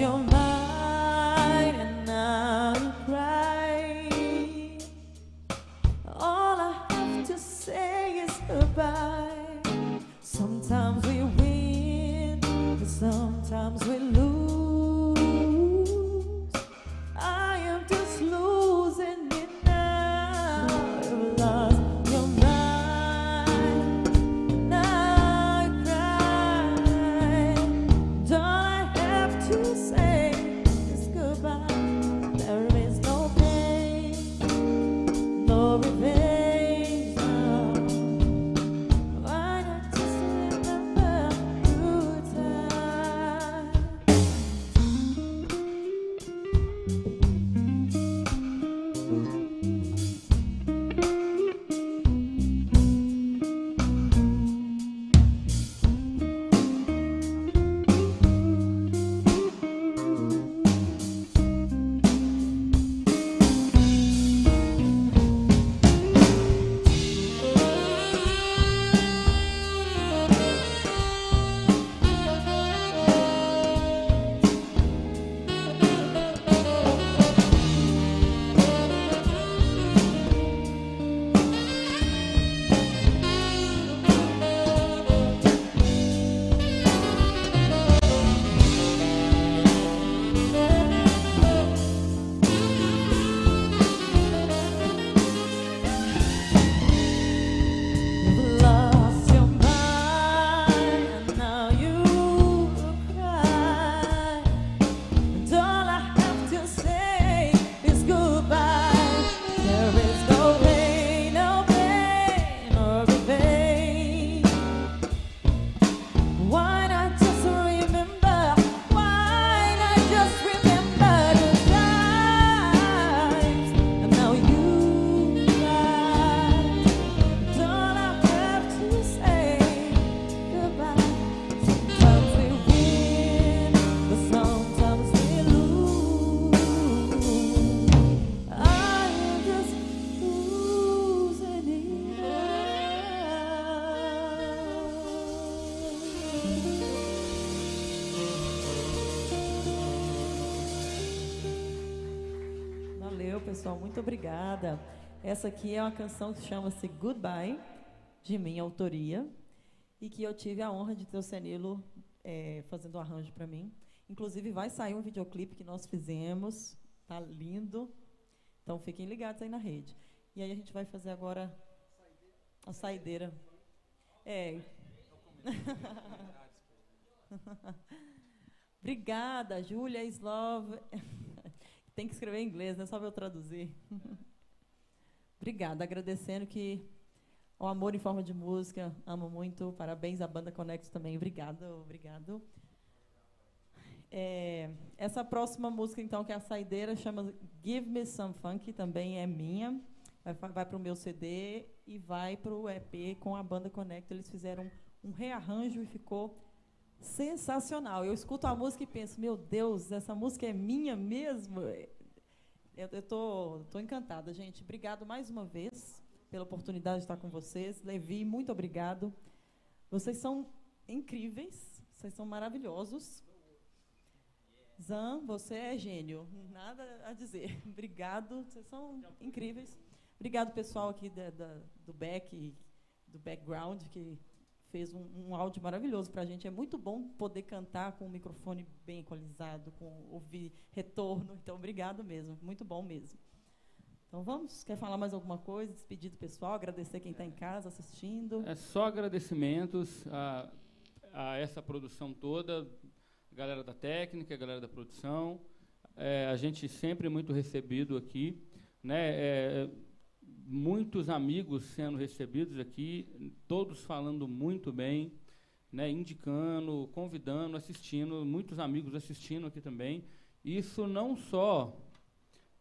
your muito obrigada. Essa aqui é uma canção que chama-se Goodbye, de minha autoria, e que eu tive a honra de ter o Senilo é, fazendo o um arranjo para mim. Inclusive, vai sair um videoclipe que nós fizemos, tá lindo. Então, fiquem ligados aí na rede. E aí a gente vai fazer agora a saideira. É. Obrigada, Júlia Slov. tem que escrever em inglês, não é só eu traduzir. Obrigada, agradecendo que o amor em forma de música, amo muito. Parabéns à banda Conecto também. Obrigada, obrigado. É, essa próxima música, então, que é a saideira, chama Give Me Some Funk, também é minha. Vai, vai para o meu CD e vai para o EP com a banda Conecto. Eles fizeram um rearranjo e ficou sensacional. Eu escuto a música e penso, meu Deus, essa música é minha mesmo? Eu estou encantada, gente. Obrigado mais uma vez pela oportunidade de estar com vocês. Levi, muito obrigado. Vocês são incríveis, vocês são maravilhosos. Zan, você é gênio. Nada a dizer. Obrigado, vocês são incríveis. Obrigado, pessoal aqui da, da, do back, do background, que fez um, um áudio maravilhoso para a gente. É muito bom poder cantar com o microfone bem equalizado, com ouvir retorno. Então, obrigado mesmo. Muito bom mesmo. Então vamos, quer falar mais alguma coisa? Despedir do pessoal, agradecer quem está em casa assistindo. É só agradecimentos a, a essa produção toda, galera da técnica, galera da produção. É, a gente sempre muito recebido aqui, né? É, muitos amigos sendo recebidos aqui, todos falando muito bem, né? Indicando, convidando, assistindo, muitos amigos assistindo aqui também. Isso não só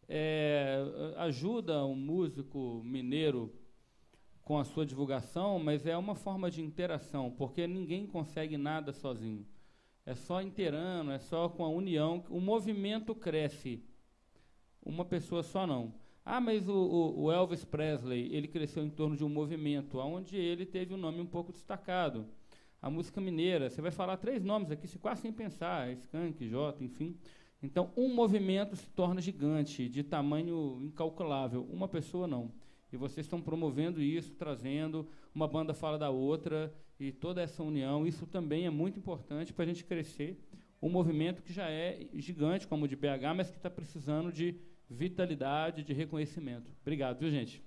é, ajuda um músico mineiro com a sua divulgação, mas é uma forma de interação, porque ninguém consegue nada sozinho. É só interando, é só com a união. O movimento cresce. Uma pessoa só não. Ah, mas o, o, Elvis Presley, ele cresceu em torno de um movimento, onde ele teve um nome um pouco destacado. A música mineira, você vai falar três nomes aqui, quase sem pensar, Skank, Jota, enfim. Então, um movimento se torna gigante, de tamanho incalculável. Uma pessoa não. E vocês estão promovendo isso, trazendo, uma banda fala da outra, e toda essa união. Isso também é muito importante para a gente crescer. Um movimento que já é gigante, como o de BH, mas que está precisando de vitalidade, de reconhecimento. Obrigado, viu, gente?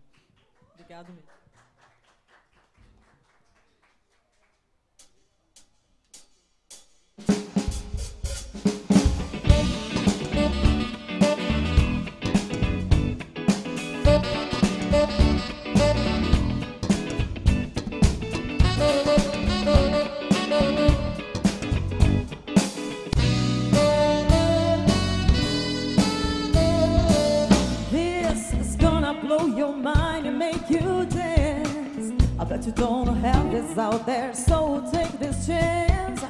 Obrigado mesmo. This out there, so take this chance.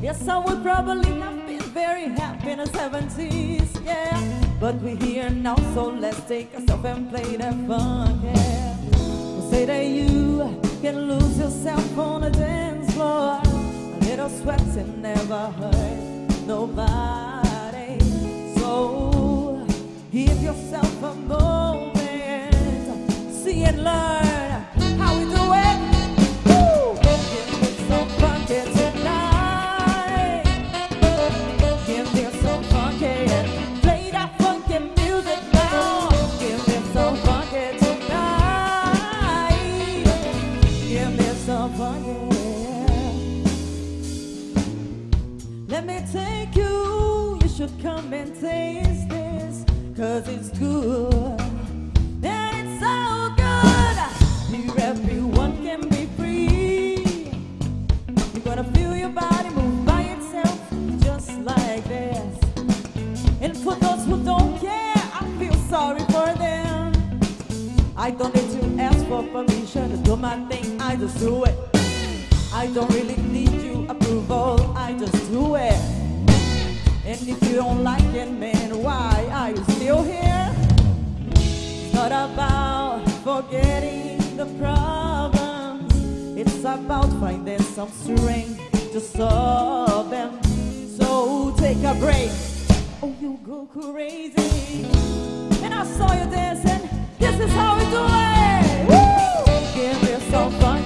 Yes, I would probably have been very happy in the 70s, yeah. But we're here now, so let's take ourselves and play that fun, yeah. We'll say that you can lose yourself on a dance floor. A little sweating never hurt nobody. So give yourself a moment, see and learn I feel sorry for them. I don't need to ask for permission to do my thing, I just do it. I don't really need your approval, I just do it. And if you don't like it, man, why are you still here? Not about forgetting the problems. It's about finding some strength to solve them. So take a break. Oh, you go crazy. And I saw you dancing. This is how we do it. Woo! Give me some funky